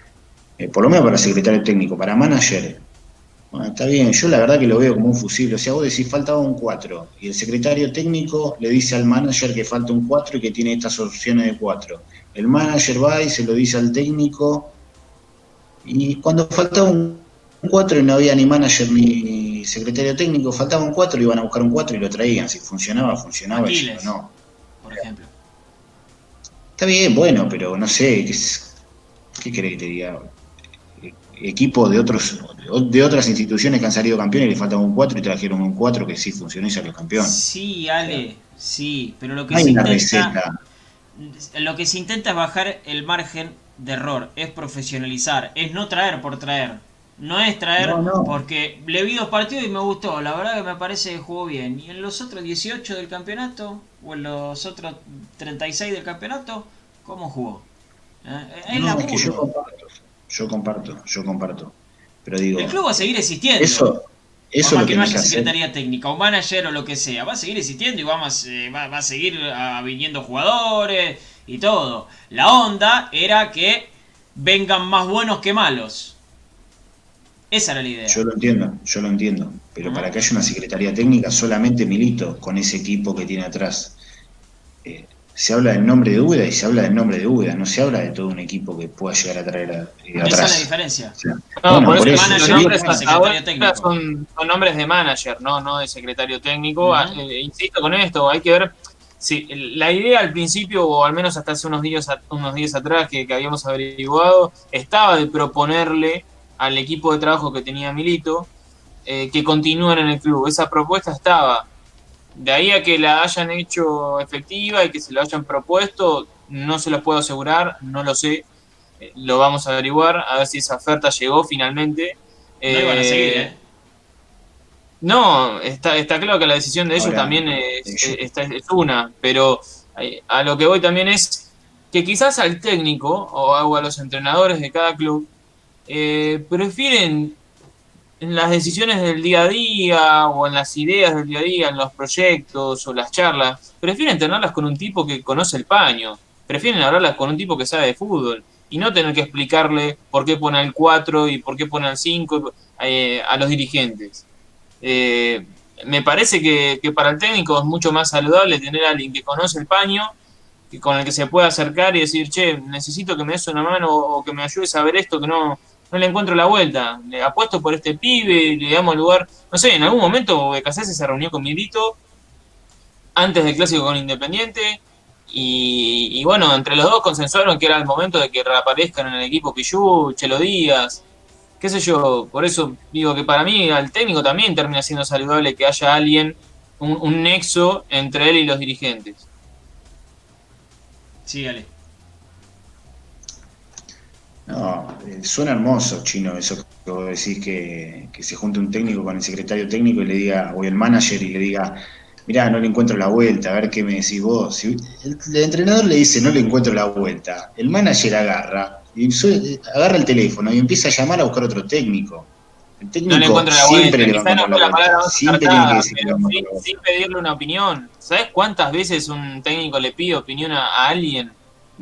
por lo menos para secretario técnico, para manager, bueno, está bien, yo la verdad que lo veo como un fusible. O sea, vos decís faltaba un 4 y el secretario técnico le dice al manager que falta un 4 y que tiene estas opciones de 4. El manager va y se lo dice al técnico y cuando faltaba un 4 y no había ni manager ni secretario técnico, faltaba un 4 y iban a buscar un 4 y lo traían. Si funcionaba, funcionaba y si no, Por ejemplo. Está bien, bueno, pero no sé, ¿qué, qué querés que te diga? equipos de otros de otras instituciones que han salido campeones y le faltaba un 4 y trajeron un 4 que sí funcionó y salió campeón. Sí, Ale, sí, pero lo que se intenta lo que se intenta es bajar el margen de error, es profesionalizar, es no traer por traer. No es traer porque le vi dos partidos y me gustó, la verdad que me parece que jugó bien. Y en los otros 18 del campeonato, o en los otros 36 del campeonato, ¿cómo jugó? ¿Eh? Es que yo comparto yo comparto, yo comparto. Pero digo. El club va a seguir existiendo. Eso, eso que, no haya secretaría técnica, o manager o lo que sea, va a seguir existiendo y vamos, eh, va, a seguir ah, viniendo jugadores y todo. La onda era que vengan más buenos que malos. Esa era la idea. Yo lo entiendo, yo lo entiendo. Pero para que haya una secretaría técnica, solamente Milito con ese equipo que tiene atrás. Eh, se habla del nombre de Úbeda y se habla del nombre de Úbeda, no se habla de todo un equipo que pueda llegar a traer a, eh, atrás. Esa es la diferencia. no, por, eso, los nombres son, son, nombres de manager, no, no de secretario técnico. Ah, eh, insisto con esto, hay que ver si la idea al principio, o al menos hasta hace unos días, unos días atrás que, que habíamos averiguado, estaba de proponerle al equipo de trabajo que tenía Milito eh, que continúen en el club. Esa propuesta estaba de ahí a que la hayan hecho efectiva y que se lo hayan propuesto, no se los puedo asegurar, no lo sé. Eh, lo vamos a averiguar, a ver si esa oferta llegó finalmente. No iban a seguir, ¿eh? No, está, está claro que la decisión de ellos también es, una, pero eh, a lo que voy también es que quizás al técnico o a los entrenadores de cada club prefieren en las decisiones del día a día o en las ideas del día a día, en los proyectos o las charlas, prefieren tenerlas con un tipo que conoce el paño, prefieren hablarlas con un tipo que sabe de fútbol y no tener que explicarle por qué pone el 4 y por qué pone el 5 eh, a los dirigentes. Eh, me parece que, para el técnico es mucho más saludable tener a alguien que conoce el paño, que con el que se pueda acercar y decir, che, necesito que me des una mano o que me ayudes a ver esto que no, no le encuentro la vuelta. Le apuesto por este pibe, le damos lugar. No sé, en algún momento Becasese se reunió con Milito antes del clásico con Independiente. Y, bueno, entre los dos consensuaron que era el momento de que reaparezcan en el equipo Pichu, Chelo Díaz, qué sé yo. Por eso digo que para mí al técnico también termina siendo saludable que haya alguien, un, un nexo entre él y los dirigentes. Sí, Ale. No, eh, suena hermoso, Chino, eso que vos decís que, se junte un técnico con el secretario técnico y le diga, o el manager y le diga, mirá, no le encuentro la vuelta, a ver qué me decís vos. Si el, entrenador le dice, no le encuentro la vuelta, el manager agarra, y agarra el teléfono y empieza a llamar a buscar otro técnico. El técnico no le siempre le va a la vuelta, siempre tiene que decir sin, pedirle una opinión. ¿Sabes cuántas veces un técnico le pide opinión a alguien?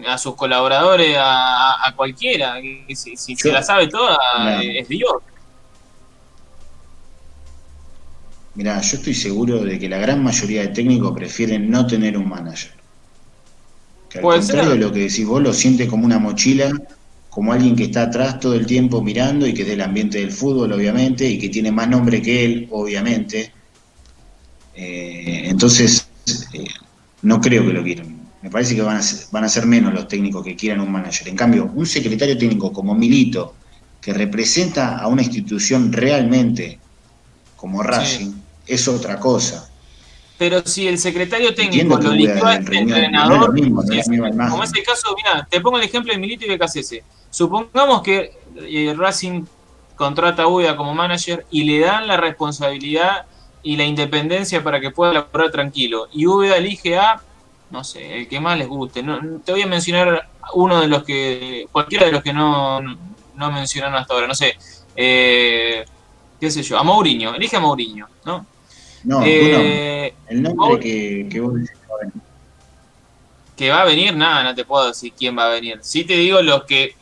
A sus colaboradores, a, cualquiera. Si, se la sabe toda, es Dios. Mira, yo estoy seguro de que la gran mayoría de técnicos prefieren no tener un manager. Que al contrario de lo que decís vos, lo siente como una mochila, como alguien que está atrás todo el tiempo mirando y que es del ambiente del fútbol, obviamente, y que tiene más nombre que él, obviamente. Eh, entonces, eh, no creo que lo quieran. Me parece que van a, ser, van a ser menos los técnicos que quieran un manager. En cambio, un secretario técnico como Milito, que representa a una institución realmente como Racing, es otra cosa. Pero si el secretario técnico lo eligió a este entrenador, como es el caso, mira, te pongo el ejemplo de Milito y Becasese. Supongamos que eh, Racing contrata a Ueda como manager y le dan la responsabilidad y la independencia para que pueda laborar tranquilo. Y Ueda elige a no sé, el que más les guste. No, te voy a mencionar uno de los que, cualquiera de los que no, no mencionaron hasta ahora, no sé, eh, qué sé yo, a Mourinho, elige a Mourinho, ¿no? No, eh, el nombre que, que vos decís que va a venir. Que va a venir, nada, no te puedo decir quién va a venir. Sí te digo los que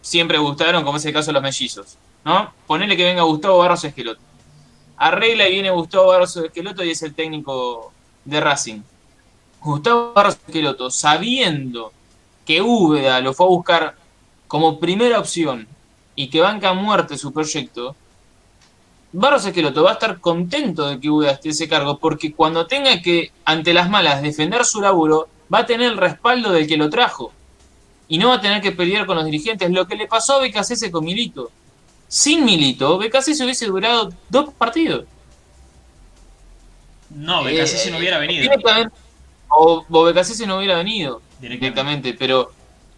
siempre gustaron, como es el caso de los mellizos, ¿no? Ponele que venga Gustavo Barros Esqueloto. Arregla y viene Gustavo Barros Esqueloto y es el técnico de Racing Gustavo Barros Esqueloto, sabiendo que Úbeda lo fue a buscar como primera opción y que banca a muerte su proyecto, Barros Esqueloto va a estar contento de que Úbeda esté ese cargo, porque cuando tenga que, ante las malas, defender su laburo, va a tener el respaldo del que lo trajo. Y no va a tener que pelear con los dirigentes. Lo que le pasó a Becasese con Milito. Sin Milito, Becasese hubiese durado dos partidos. No, Becasese no hubiera venido o Bobecasese no hubiera venido directamente, pero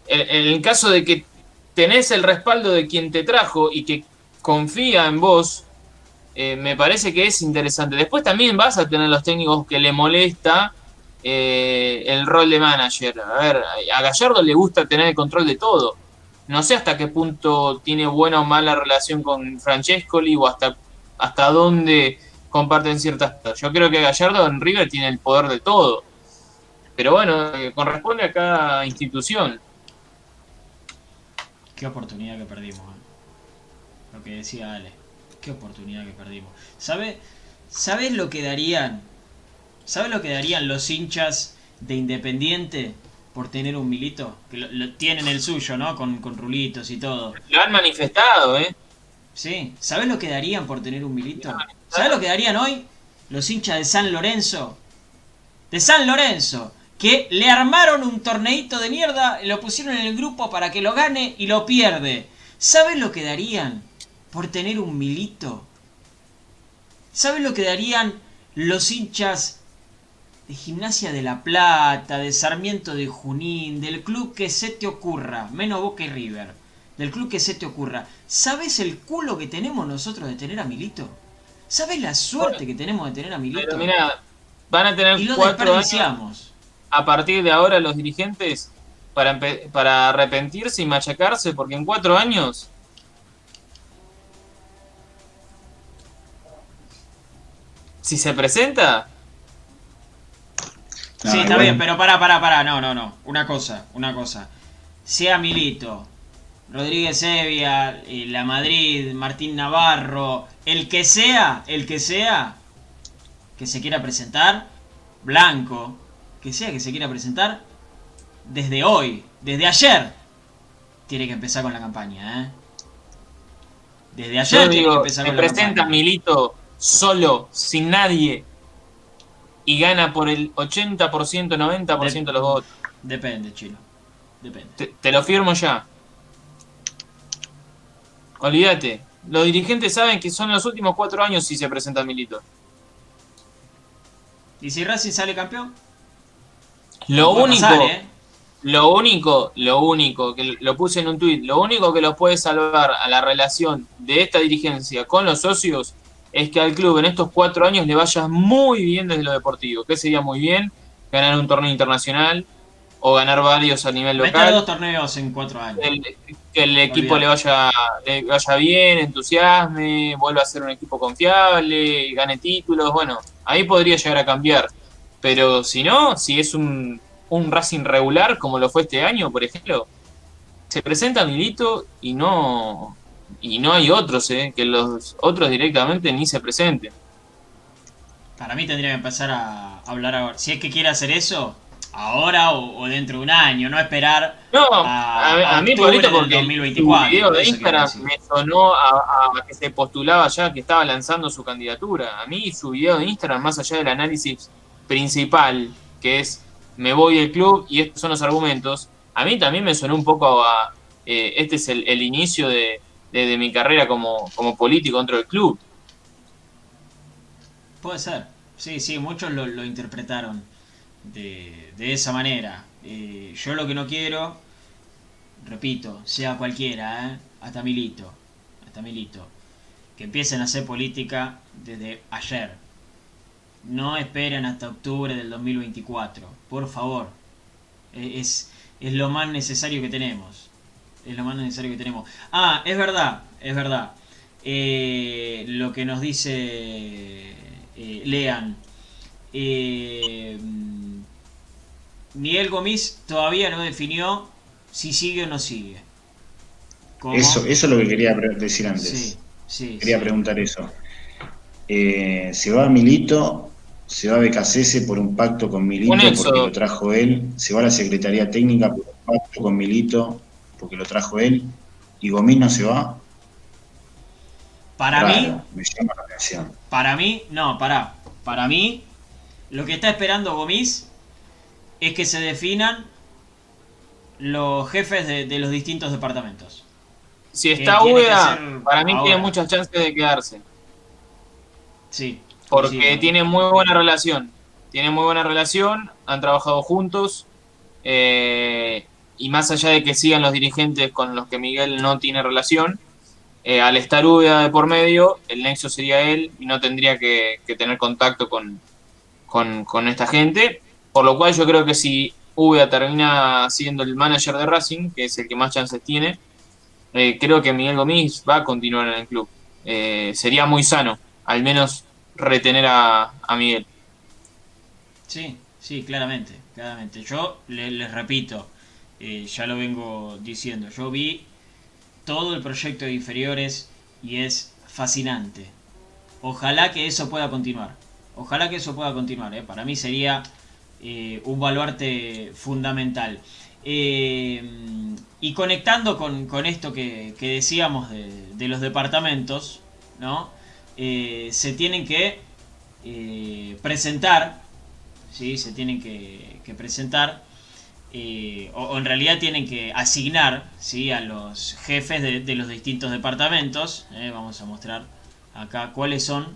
en, el caso de que tenés el respaldo de quien te trajo y que confía en vos, eh, me parece que es interesante. Después también vas a tener los técnicos que le molesta eh, el rol de manager. A ver, a Gallardo le gusta tener el control de todo. No sé hasta qué punto tiene buena o mala relación con Francescoli o hasta, hasta dónde comparten ciertas cosas. Yo creo que Gallardo en River tiene el poder de todo. Pero bueno, eh, corresponde a cada institución. Qué oportunidad que perdimos. ¿eh? Lo que decía Ale. Qué oportunidad que perdimos. ¿Sabe, ¿Sabes lo que darían? ¿Sabes lo que darían los hinchas de Independiente por tener un milito? Que lo, tienen el suyo, ¿no? Con, con rulitos y todo. Lo han manifestado, ¿eh? Sí. ¿Sabes lo que darían por tener un milito? ¿Sabes lo que darían hoy los hinchas de San Lorenzo? De San Lorenzo que le armaron un torneito de mierda, lo pusieron en el grupo para que lo gane y lo pierde. ¿Sabes lo que darían por tener un milito? ¿Sabes lo que darían los hinchas de Gimnasia de La Plata, de Sarmiento de Junín, del club que se te ocurra, menos Boca y River, del club que se te ocurra? ¿Sabes el culo que tenemos nosotros de tener a Milito? ¿Sabes la suerte que tenemos de tener a Milito? van a tener y lo cuatro años a partir de ahora los dirigentes para, para arrepentirse y machacarse? Porque en cuatro años... Si se presenta... sí, está bien, pero para, para, para, no, no, no. Una cosa, una cosa. Sea Milito, Rodríguez Evia, eh, La Madrid, Martín Navarro, el que sea, el que sea, que se quiera presentar, Blanco, que sea que se quiera presentar, desde hoy, desde ayer, tiene que empezar con la campaña. ¿eh? Desde ayer tiene que empezar con presenta Milito solo, sin nadie, y gana por el 80%, 90% de los votos. Depende, Chilo. Depende. te lo firmo ya. Olvídate. Los dirigentes saben que son los últimos cuatro años si se presenta Milito. ¿Y si Racing sale campeón? Lo único, ¿eh? lo único, lo único, que lo puse en un tuit, lo único que los puede salvar a la relación de esta dirigencia con los socios es que al club en estos cuatro años le vaya muy bien desde lo deportivo. ¿Qué sería muy bien? Ganar un torneo internacional, o ganar varios a nivel local. dos torneos en cuatro años. que el equipo le vaya, le vaya bien, entusiasme, vuelva a ser un equipo confiable, gane títulos, bueno, ahí podría llegar a cambiar. Pero si no, si es un, un Racing regular como lo fue este año, por ejemplo, se presenta Milito y no y no hay otros, ¿eh? que los otros directamente ni se presenten. Para mí tendría que empezar a hablar ahora. Si es que quiere hacer eso, ahora o, dentro de un año, no esperar no, a, a, mí favorito porque 2024, video de Instagram me sonó a, que se postulaba ya que estaba lanzando su candidatura. A mí su video de Instagram, más allá del análisis principal, que es me voy del club y estos son los argumentos, a mí también me sonó un poco a eh, este es el, inicio de, mi carrera como, como político dentro del club. Puede ser, sí, sí, muchos lo, lo interpretaron de, de esa manera. Eh, yo lo que no quiero, repito, sea cualquiera, ¿eh? hasta Milito, hasta Milito, que empiecen a hacer política desde ayer. No esperen hasta octubre del 2024, por favor. E, es, es lo más necesario que tenemos. Es lo más necesario que tenemos. Ah, es verdad, es verdad. Eh, lo que nos dice Lean. Eh, Miguel Gomis todavía no definió si sigue o no sigue. Eso, eso es lo que quería decir antes. Sí, quería preguntar eso. Eh, se va Milito, se va Becasese por un pacto con Milito porque lo trajo él, se va a la Secretaría Técnica por un pacto con Milito porque lo trajo él, y Gomis no se va. Para mí, me llama la atención. Para mí, no, para. Para mí, lo que está esperando Gomis es que se definan los jefes de, los distintos departamentos. Si está Ueda, para mí tiene muchas chances de quedarse. Sí. Porque tiene muy buena relación. Tiene muy buena relación, han trabajado juntos. Eh, y más allá de que sigan los dirigentes con los que Miguel no tiene relación, eh, al estar Ueda de por medio, el nexo sería él y no tendría que, tener contacto con, con, con esta gente. Por lo cual yo creo que si Uva termina siendo el manager de Racing, que es el que más chances tiene, eh, creo que Miguel Gomis va a continuar en el club. Eh, sería muy sano, al menos retener a, Miguel. Sí, sí, claramente, claramente. Yo les, repito, eh, ya lo vengo diciendo, yo vi todo el proyecto de inferiores y es fascinante. Ojalá que eso pueda continuar. Ojalá que eso pueda continuar. Para mí sería eh, un baluarte fundamental. Eh, y conectando con, esto que, decíamos de, los departamentos, ¿no? Eh, se tienen que presentar, ¿sí? se tienen que, presentar, o, en realidad tienen que asignar ¿sí? a los jefes de, los distintos departamentos. vamos a mostrar acá cuáles son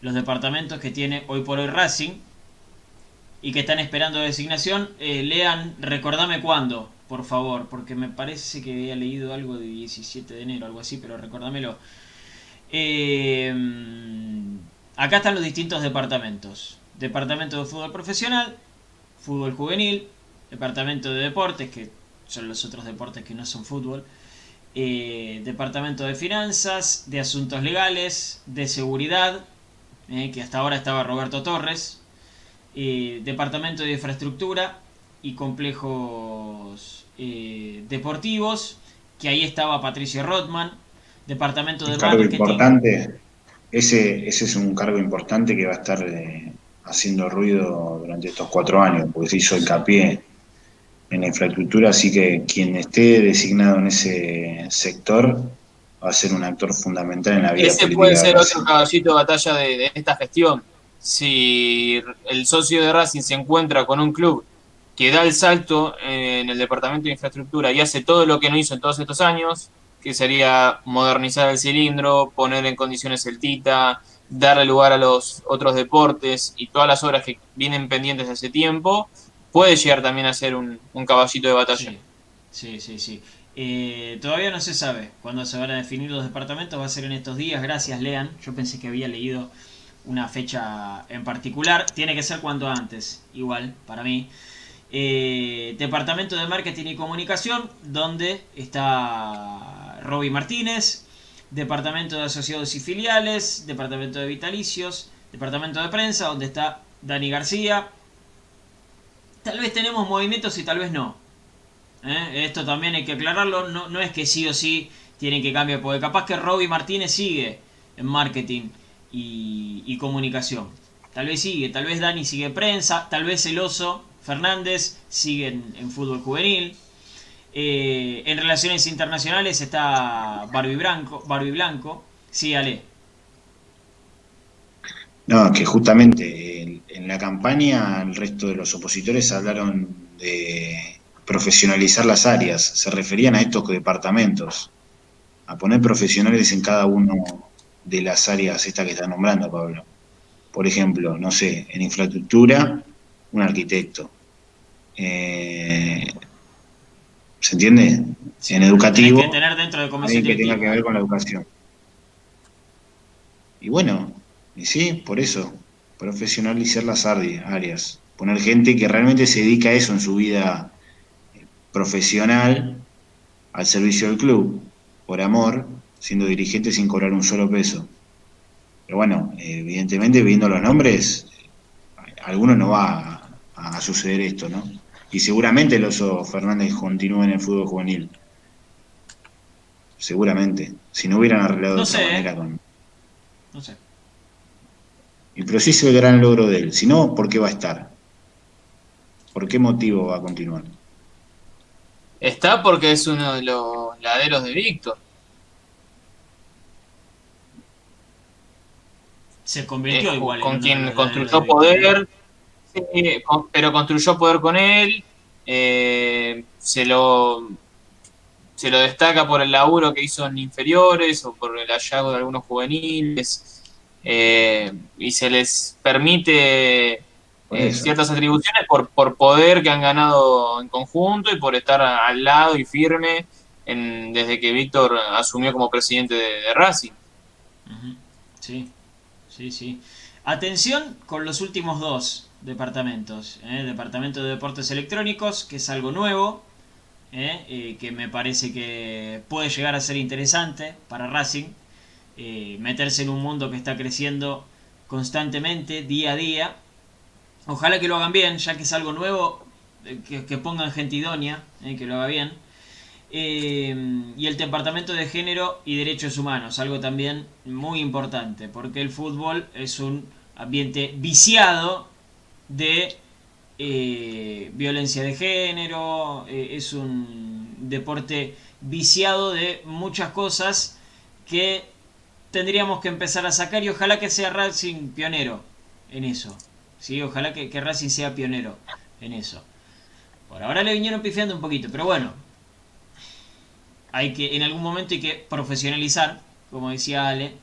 los departamentos que tiene hoy por hoy Racing y que están esperando designación, eh, lean Recordame cuándo, por favor, porque me parece que había leído algo de 17 de enero, algo así, pero recordámelo. Eh, acá están los distintos departamentos. Departamento de fútbol profesional, fútbol juvenil, departamento de deportes, que son los otros deportes que no son fútbol, eh, departamento de finanzas, de asuntos legales, de seguridad, que hasta ahora estaba Roberto Torres, eh, departamento de infraestructura y complejos eh, deportivos, que ahí estaba Patricio Rothman, departamento de cargo importante, ese, ese es un cargo importante que va a estar eh, haciendo ruido durante estos cuatro años, porque se hizo hincapié en la infraestructura, así que quien esté designado en ese sector va va a ser un actor fundamental en la vida Ese puede ser otro caballito de batalla de, esta gestión. Si el socio de Racing se encuentra con un club que da el salto en el departamento de infraestructura y hace todo lo que no hizo en todos estos años, que sería modernizar el cilindro, poner en condiciones el TITA, darle lugar a los otros deportes y todas las obras que vienen pendientes de hace tiempo, puede llegar también a ser un, caballito de batalla. Sí, sí, sí. Eh, todavía no se sabe cuándo se van a definir los departamentos, va a ser en estos días, gracias Lean. Yo pensé que había leído una fecha en particular, tiene que ser cuanto antes, igual, para mí. Eh, departamento de Marketing y Comunicación, donde está Roby Martínez, Departamento de Asociados y Filiales, Departamento de Vitalicios, Departamento de Prensa, donde está Dani García. Tal vez tenemos movimientos y tal vez no. ¿eh? Esto también hay que aclararlo, no, no es que sí o sí tienen que cambiar, porque capaz que Robbie Martínez sigue en marketing y, comunicación. Tal vez sigue, tal vez Dani sigue prensa, tal vez el oso Fernández sigue en, fútbol juvenil. Eh, en relaciones internacionales está Barbie Blanco. Barbie Blanco. Sí, Ale. No, que justamente en la campaña el resto de los opositores hablaron de profesionalizar las áreas, se referían a estos departamentos, a poner profesionales en cada uno de las áreas estas que está nombrando Pablo. Por ejemplo, no sé, en infraestructura, un arquitecto. Eh, ¿Se entiende? en educativo, que tener dentro alguien que tenga que ver con la educación. Y bueno, y sí, por eso, profesionalizar las áreas, poner gente que realmente se dedica a eso en su vida profesional al servicio del club, por amor, siendo dirigente sin cobrar un solo peso. Pero bueno, evidentemente viendo los nombres, a algunos no va a, suceder esto, ¿no? Y seguramente el oso Fernández continúe en el fútbol juvenil. Seguramente. Si no hubieran arreglado de otra manera ¿eh? con. No sé. Y pero sí es el gran logro de él. Si no, ¿por qué va a estar? ¿Por qué motivo va a continuar? Está porque es uno de los laderos de Víctor. Se convirtió igual. Con, quien construyó poder, pero construyó poder con él. Eh, se lo se lo destaca por el laburo que hizo en inferiores o por el hallazgo de algunos juveniles eh, y se les permite eh, ciertas atribuciones por, por poder que han ganado en conjunto y por estar al lado y firme en, desde que Víctor asumió como presidente de, Racing. Sí, sí, sí. Atención con los últimos dos departamentos. ¿eh? Departamento de Deportes Electrónicos, que es algo nuevo, ¿eh? que me parece que puede llegar a ser interesante para Racing. meterse en un mundo que está creciendo constantemente, día a día, Ojalá que lo hagan bien, ya que es algo nuevo, eh, que, pongan gente idónea, eh, que lo haga bien. Eh, y el Departamento de Género y Derechos Humanos, algo también muy importante, porque el fútbol es un ambiente viciado de violencia de género, es un deporte viciado de muchas cosas que tendríamos que empezar a sacar y ojalá que sea Racing pionero en eso. ¿sí? Ojalá que, Racing sea pionero en eso. Por ahora le vinieron pifiando un poquito, pero bueno, hay que, en algún momento hay que profesionalizar, como decía Ale,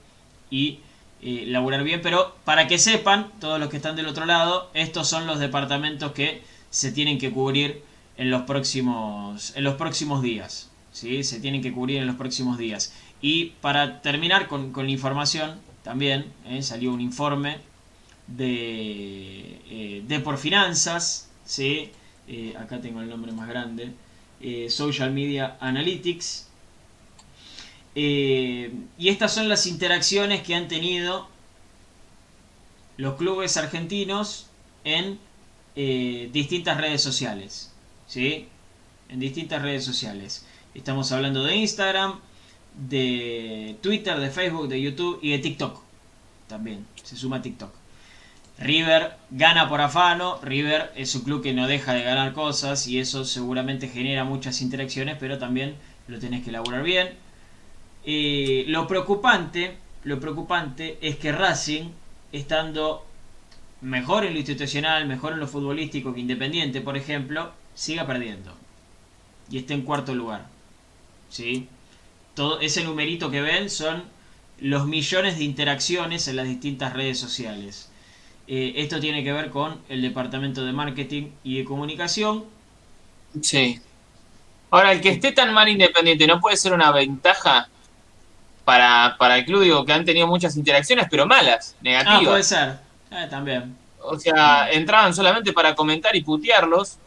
y eh, laburar bien, pero para que sepan, todos los que están del otro lado, estos son los departamentos que se tienen que cubrir en los próximos, en los próximos días. ¿sí? Se tienen que cubrir en los próximos días. Y para terminar con, la información, también ¿eh? salió un informe de, eh, de por finanzas, ¿sí? Eh, acá tengo el nombre más grande, Social Media Analytics. Y estas son las interacciones que han tenido los clubes argentinos en distintas redes sociales. ¿sí? En distintas redes sociales. Estamos hablando de Instagram, de Twitter, de Facebook, de YouTube y de TikTok. También se suma TikTok. River gana por afano, River es un club que no deja de ganar cosas y eso seguramente genera muchas interacciones, pero también lo tenés que elaborar bien. Eh, lo preocupante, lo preocupante es que Racing, estando mejor en lo institucional, mejor en lo futbolístico que Independiente, por ejemplo, siga perdiendo. Y esté en cuarto lugar. ¿Sí? Todo ese numerito que ven son los millones de interacciones en las distintas redes sociales. Eh, esto tiene que ver con el departamento de marketing y de comunicación. Sí. Ahora, el que esté tan mal independiente, ¿no puede ser una ventaja para, para el club? Digo, que han tenido muchas interacciones, pero malas, negativas. Ah, puede ser. Eh, también. O sea, entraban solamente para comentar y putearlos.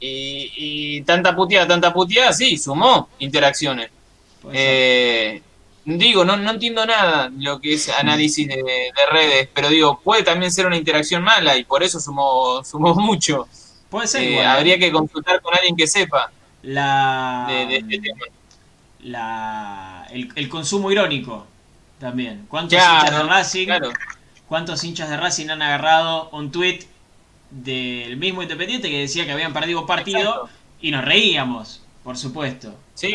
Y, y tanta puteada, tanta puteada, sí, sumó interacciones. Eh, digo, no, no entiendo nada lo que es análisis de, redes, pero digo, puede también ser una interacción mala y por eso sumó, sumó [LAUGHS] mucho. Puede ser. Eh, habría que consultar con alguien que sepa la, de, este tema. La, el, consumo irónico también. ¿Cuántos hinchas de Racing? ¿Cuántos hinchas de Racing han agarrado un tweet del mismo Independiente que decía que habían perdido partido y nos reíamos, por supuesto? Sí.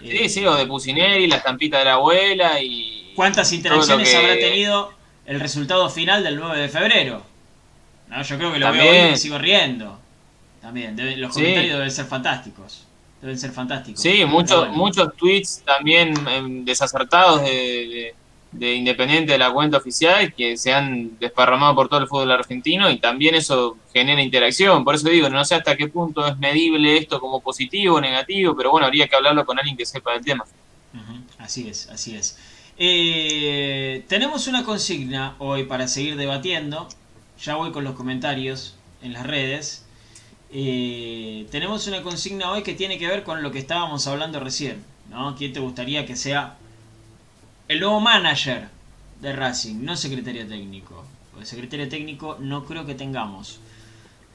Sí, sí, o de Pusineri, la estampita de la abuela y... ¿Cuántas interacciones habrá tenido el resultado final del 9 de febrero? No, yo creo que lo veo hoy y sigo riendo. También, los comentarios deben ser fantásticos. Deben ser fantásticos. Sí, muchos, muchos tweets también em, desacertados de de Independiente de la cuenta oficial que se han desparramado por todo el fútbol argentino y también eso genera interacción. Por eso digo, no sé hasta qué punto es medible esto como positivo o negativo, pero bueno, habría que hablarlo con alguien que sepa del tema. Así es, así es. Eh, tenemos una consigna hoy para seguir debatiendo. Ya voy con los comentarios en las redes. Eh, tenemos una consigna hoy que tiene que ver con lo que estábamos hablando recién. ¿no? ¿Quién te gustaría que sea el nuevo manager de Racing, no secretario técnico. El secretario técnico no creo que tengamos.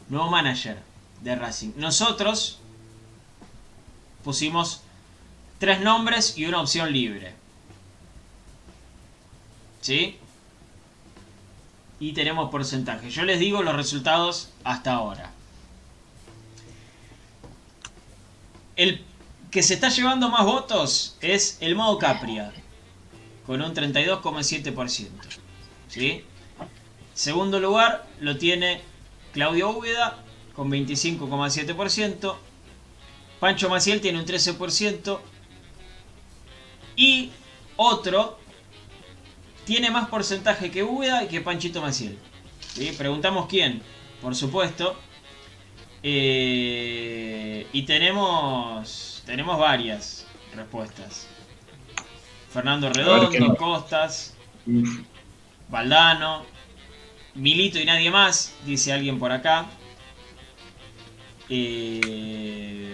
Nuevo manager de Racing. Nosotros pusimos tres nombres y una opción libre. ¿Sí? Y tenemos porcentaje. Yo les digo los resultados hasta ahora. El que se está llevando más votos es el modo Capria, con un 32,7%. ¿sí? Segundo lugar lo tiene Claudio Úbeda con 25,7%. Pancho Maciel tiene un 13%. Y otro tiene más porcentaje que Úbeda y que Panchito Maciel. ¿sí? Preguntamos quién, por supuesto. Eh, y tenemos, tenemos varias respuestas. Fernando Redondo, Costas, Valdano, Milito y nadie más, dice alguien por acá. Eh,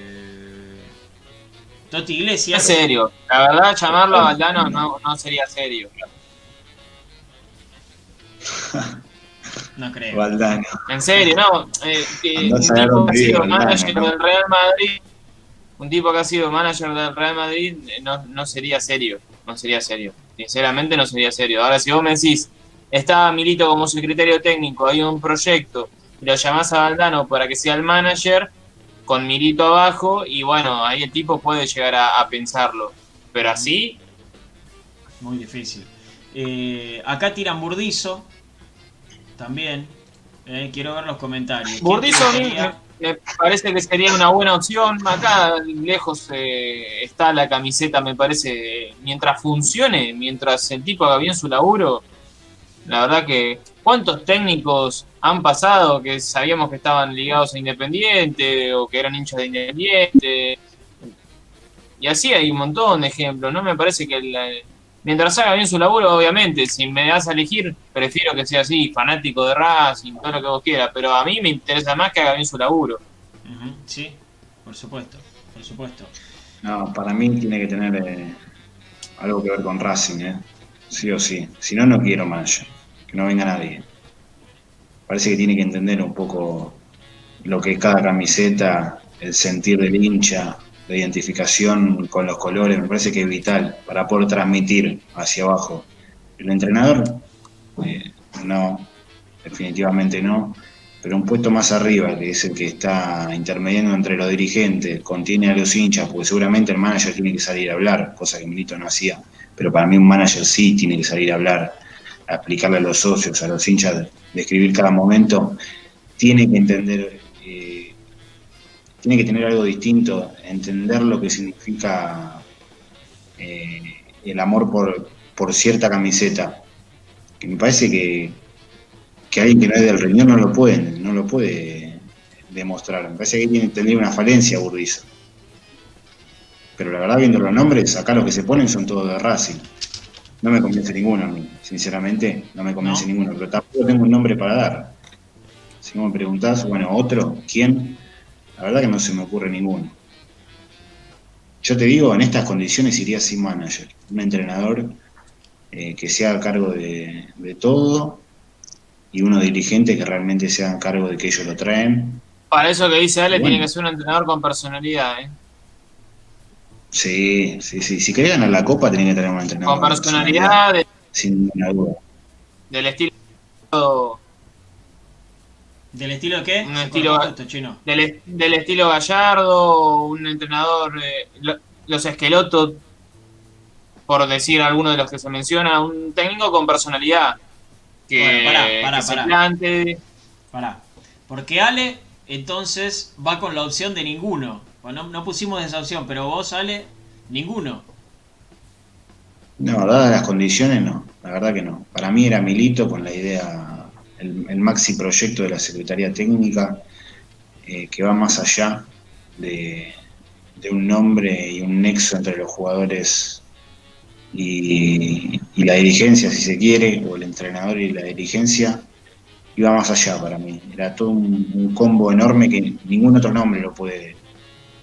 Toti Iglesias. Es serio, la verdad llamarlo a Valdano no, no sería serio. [LAUGHS] No creo. Valdano. En serio, no. Eh, eh, un tipo que ha sido manager del Real Madrid, un tipo que ha sido manager del Real Madrid, no, no sería serio no sería serio. Sinceramente no sería serio. Ahora, si vos me decís, está Milito como secretario técnico, hay un proyecto, y lo llamás a Valdano para que sea el manager, con Milito abajo, y bueno, ahí el tipo puede llegar a, pensarlo. Pero así... Muy difícil. Eh, acá tiran Burdizo, también. Eh, quiero ver los comentarios. Burdizo me parece que sería una buena opción. Acá lejos eh, está la camiseta, me parece. Mientras funcione, mientras el tipo haga bien su laburo, la verdad que cuántos técnicos han pasado que sabíamos que estaban ligados a Independiente o que eran hinchas de Independiente. Y así hay un montón de ejemplos. No me parece que la, mientras haga bien su laburo, obviamente, si me das a elegir, prefiero que sea así, fanático de Racing, todo lo que vos quieras, pero a mí me interesa más que haga bien su laburo. Sí, por supuesto, por supuesto. No, para mí tiene que tener eh, algo que ver con Racing, ¿eh? sí o sí. Si no, no quiero más, que no venga nadie. Parece que tiene que entender un poco lo que es cada camiseta, el sentir del hincha, la identificación con los colores, me parece que es vital para poder transmitir hacia abajo. El entrenador, eh, no, definitivamente no, pero un puesto más arriba, que es el que está intermediando entre los dirigentes, contiene a los hinchas, porque seguramente el manager tiene que salir a hablar, cosa que Milito no hacía, pero para mí un manager sí tiene que salir a hablar, a explicarle a los socios, a los hinchas, describir cada momento, tiene que entender, eh, tiene que tener algo distinto, entender lo que significa eh, el amor por, por cierta camiseta, que me parece que que alguien que no es del riñón no lo puede, no lo puede demostrar. Me parece que tiene, tendría una falencia Burdizo. Pero la verdad, viendo los nombres, acá los que se ponen son todos de Racing. No me convence ninguno a mí, sinceramente, no me convence ninguno, pero tampoco tengo un nombre para dar. Si me preguntás, bueno, otro, ¿quién? La verdad que no se me ocurre ninguno. Yo te digo, en estas condiciones iría sin manager, un entrenador eh, que sea a cargo de, de todo y unos dirigentes que realmente se hagan cargo de que ellos lo traen. Para eso que dice Ale, tiene que ser un entrenador con personalidad, ¿eh? Sí, sí, sí. Si querés ganar la copa, tiene que tener un entrenador. Con personalidad, sin ninguna duda. Del estilo. ¿Del estilo qué? Un estilo chino. Del, del, estilo Gallardo, un entrenador. Eh, los esquelotos, por decir alguno de los que se menciona, un técnico con personalidad que, pará, pará, pará. Porque Ale, entonces, va con la opción de ninguno. Bueno, no, pusimos esa opción, pero vos, Ale, ninguno. No, dadas las condiciones, no. La verdad que no. Para mí era Milito con la idea, el, maxi proyecto de la Secretaría Técnica, eh, que va más allá de, un nombre y un nexo entre los jugadores y, la dirigencia, si se quiere, o el entrenador y la dirigencia, iba más allá para mí. Era todo un, combo enorme que ningún otro nombre lo puede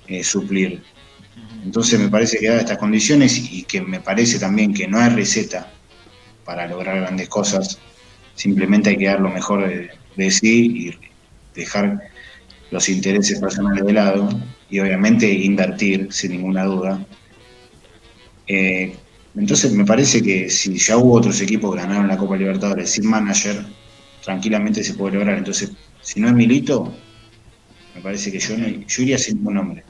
eh, suplir. Entonces me parece que dadas estas condiciones y que me parece también que no hay receta para lograr grandes cosas, simplemente hay que dar lo mejor de, sí y dejar los intereses personales de lado y obviamente invertir sin ninguna duda. Eh, entonces me parece que si ya hubo otros equipos que ganaron la Copa Libertadores sin manager, tranquilamente se puede lograr. Entonces, si no es Milito, me parece que yo, yo iría sin ningún nombre.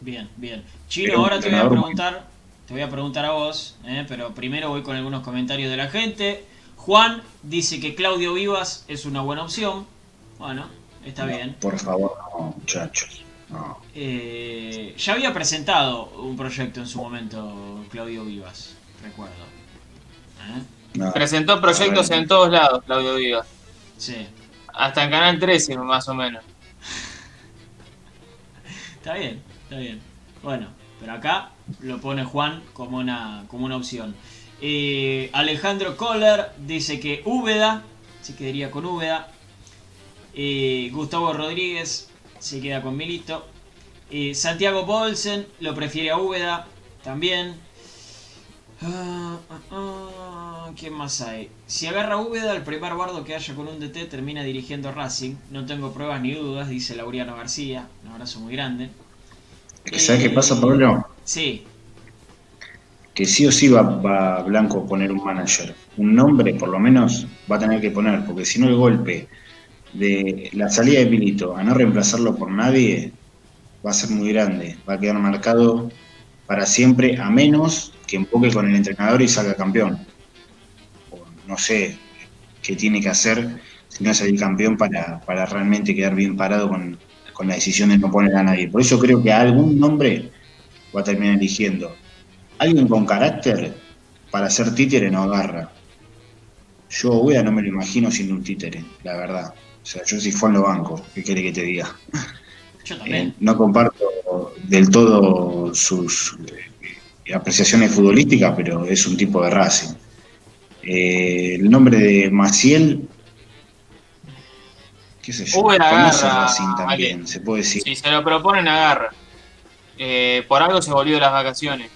Bien, bien. Chino, ahora te voy a preguntar, te voy a preguntar a vos, eh, pero primero voy con algunos comentarios de la gente. Juan dice que Claudio Vivas es una buena opción. Bueno, está bien. Por favor, muchachos. Eh, ya había presentado un proyecto en su momento Claudio Vivas recuerdo. ¿Eh? Presentó proyectos en todos lados, Claudio Vivas. Sí. Hasta en Canal 13, más o menos. [LAUGHS] está bien, está bien. Bueno, pero acá lo pone Juan como una, como una opción. Eh, Alejandro Kohler dice que Úbeda, se quedaría con Úbeda. Eh, Gustavo Rodríguez se queda con Milito. Santiago Bolsen lo prefiere a Úbeda también. Ah, ah, ah, ¿Quién más hay? Si agarra Úbeda, el primer bardo que haya con un DT termina dirigiendo Racing. No tengo pruebas ni dudas, dice Laureano García. Un abrazo muy grande. ¿Sabes qué pasa, Pablo? Sí. Que sí o sí va, Blanco a poner un manager. Un nombre, por lo menos, va a tener que poner, porque si no, el golpe de la salida de Pilito a no reemplazarlo por nadie va a ser muy grande. Va a quedar marcado para siempre, a menos que empoque con el entrenador y salga campeón. no sé qué tiene que hacer si no salir campeón para, realmente quedar bien parado con, la decisión de no poner a nadie. Por eso creo que algún nombre va a terminar eligiendo. Alguien con carácter para ser títere no agarra. Yo, Ueda, no me lo imagino siendo un títere, la verdad. O sea, yo si fue en lo banco, ¿qué quiere que te diga? [LAUGHS] Eh, no comparto del todo sus apreciaciones futbolísticas, pero es un tipo de Racing. Eh, el nombre de Maciel, qué sé yo, conoce Racing también, se puede decir. Si se lo proponen, agarra. Eh, por algo se volvió de las vacaciones.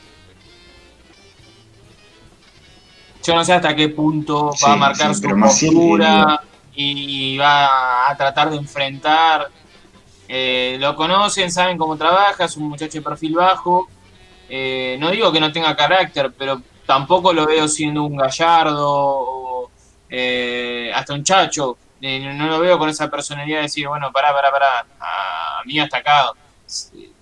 Yo no sé hasta qué punto va a marcar su postura y va a tratar de enfrentar. Eh, lo conocen, saben cómo trabaja, es un muchacho de perfil bajo eh, no digo que no tenga carácter, pero tampoco lo veo siendo un gallardo o eh, hasta un chacho. Eh, no lo veo con esa personalidad de decir, bueno, pará, pará, pará, a mí hasta acá.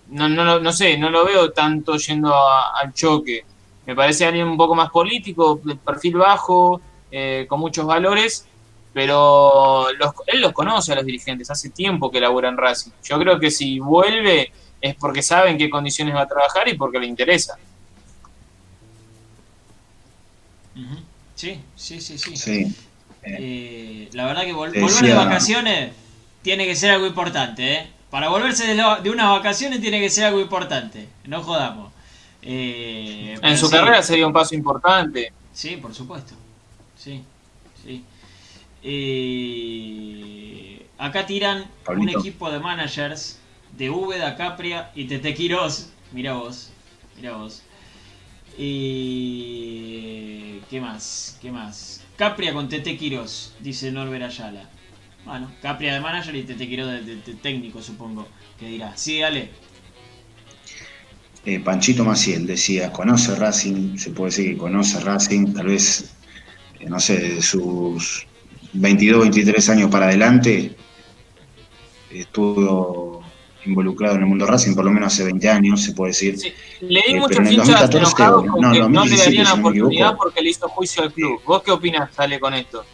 No, no, no sé, no lo veo tanto yendo al choque. Me parece alguien un poco más político, de perfil bajo, eh, con muchos valores, pero él los conoce a los dirigentes, hace tiempo que labura en Racing. Yo creo que si vuelve es porque sabe en qué condiciones va a trabajar y porque le interesa. Sí, sí, sí, sí. Eh, la verdad que volver de vacaciones tiene que ser algo importante, ¿eh? Para volverse de, de, unas vacaciones tiene que ser algo importante, no jodamos. Eh, en su carrera sería un paso importante. Sí, por supuesto. Sí, sí. Eh, acá tiran un equipo de managers de Úbeda, Capria y Tete Quiroz. Mira vos, mira vos. Y... ¿Qué más? ¿Qué más? Capria con Tete Quiroz, dice Norbert Ayala. Bueno, Capria de manager y Tete Quiroz de, técnico, supongo que dirá. Sí, dale. Eh, Panchito Maciel decía, conoce Racing, se puede decir que conoce Racing, tal vez, eh, no sé, de sus 22, 23 años para adelante, estuvo involucrado en el mundo Racing, por lo menos hace 20 años, se puede decir. Sí. Le di eh, muchos hinchas enojados no, no le darían la oportunidad porque le hizo juicio al club. ¿Vos qué opinas, Sale, con esto?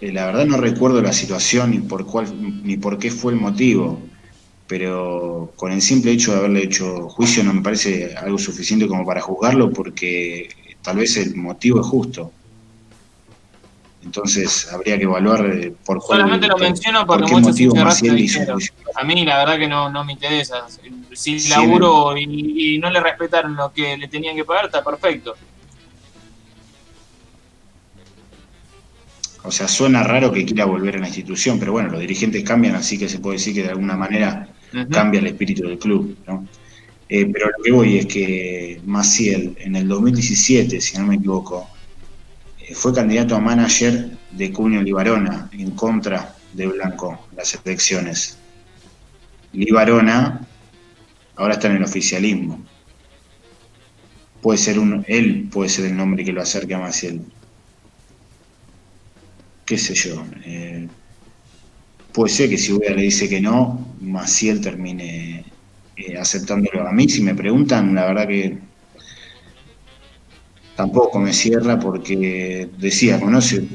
Eh, la verdad no recuerdo la situación ni por cuál ni por qué fue el motivo, pero con el simple hecho de haberle hecho juicio no me parece algo suficiente como para juzgarlo porque tal vez el motivo es justo. Entonces habría que evaluar eh, por cuál Solamente lo menciono porque por muchos A mí la verdad que no, me interesa. Si laburo y, y no le respetaron lo que le tenían que pagar, está perfecto. O sea, suena raro que quiera volver a la institución, pero bueno, los dirigentes cambian, así que se puede decir que de alguna manera cambia el espíritu del club. ¿no? Eh, pero lo que voy es que Maciel, en el 2017, si no me equivoco, eh, fue candidato a manager de Cunio Libarona en contra de Blanco las elecciones. Libarona ahora está en el oficialismo. Puede ser un, él puede ser el nombre que lo acerque a Maciel qué sé yo. Eh, puede ser que si Ueda le dice que no, Maciel termine eh, aceptándolo. A mí, si me preguntan, la verdad que tampoco me cierra porque decía, conoce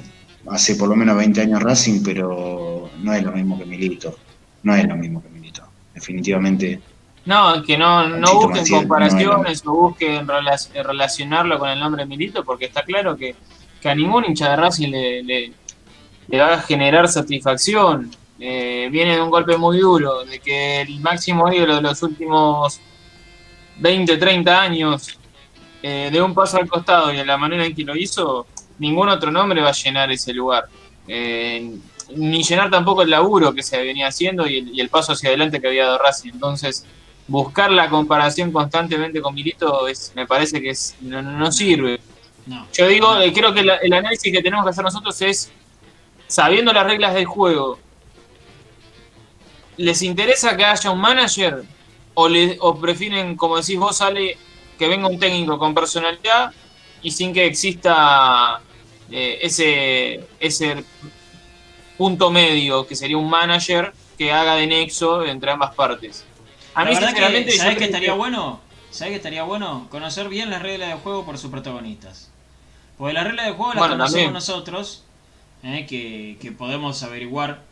hace por lo menos 20 años Racing, pero no es lo mismo que Milito. No es lo mismo que Milito. Definitivamente. No, que no, no busquen comparaciones o busquen relacionarlo con el nombre Milito, porque está claro que, a ningún hincha de Racing le, le va a generar satisfacción. Eh, viene de un golpe muy duro, de que el máximo ídolo de los últimos 20, 30 años eh, de un paso al costado y de la manera en que lo hizo, ningún otro nombre va a llenar ese lugar. Eh, ni llenar tampoco el laburo que se venía haciendo y el, paso hacia adelante que había dado Racing. Entonces, buscar la comparación constantemente con Milito es, me parece que no, sirve. Yo digo, creo que el análisis que tenemos que hacer nosotros es sabiendo las reglas del juego, ¿les interesa que haya un manager? ¿O, le, o prefieren, como decís vos, sale que venga un técnico con personalidad y sin que exista eh, ese, ese punto medio, que sería un manager que haga de nexo entre ambas partes? A mí, sinceramente, ¿sabes que estaría bueno? ¿Sabes que estaría bueno? Conocer bien las reglas del juego por sus protagonistas. Porque las reglas del juego las conocemos nosotros ¿eh? que, podemos averiguar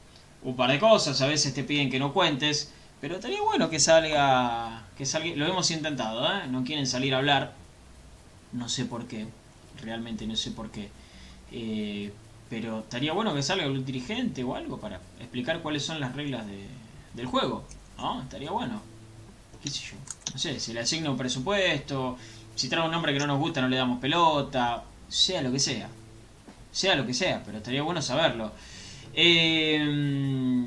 un par de cosas, a veces te piden que no cuentes, pero estaría bueno que salga, que salga, lo hemos intentado, ¿eh? no quieren salir a hablar, no sé por qué, realmente no sé por qué, eh, pero estaría bueno que salga un dirigente o algo para explicar cuáles son las reglas del juego, ¿no? Estaría bueno, qué sé yo, no sé, si le asigna un presupuesto, si trae un nombre que no nos gusta no le damos pelota, sea lo que sea sea lo que sea, pero estaría bueno saberlo. Eh,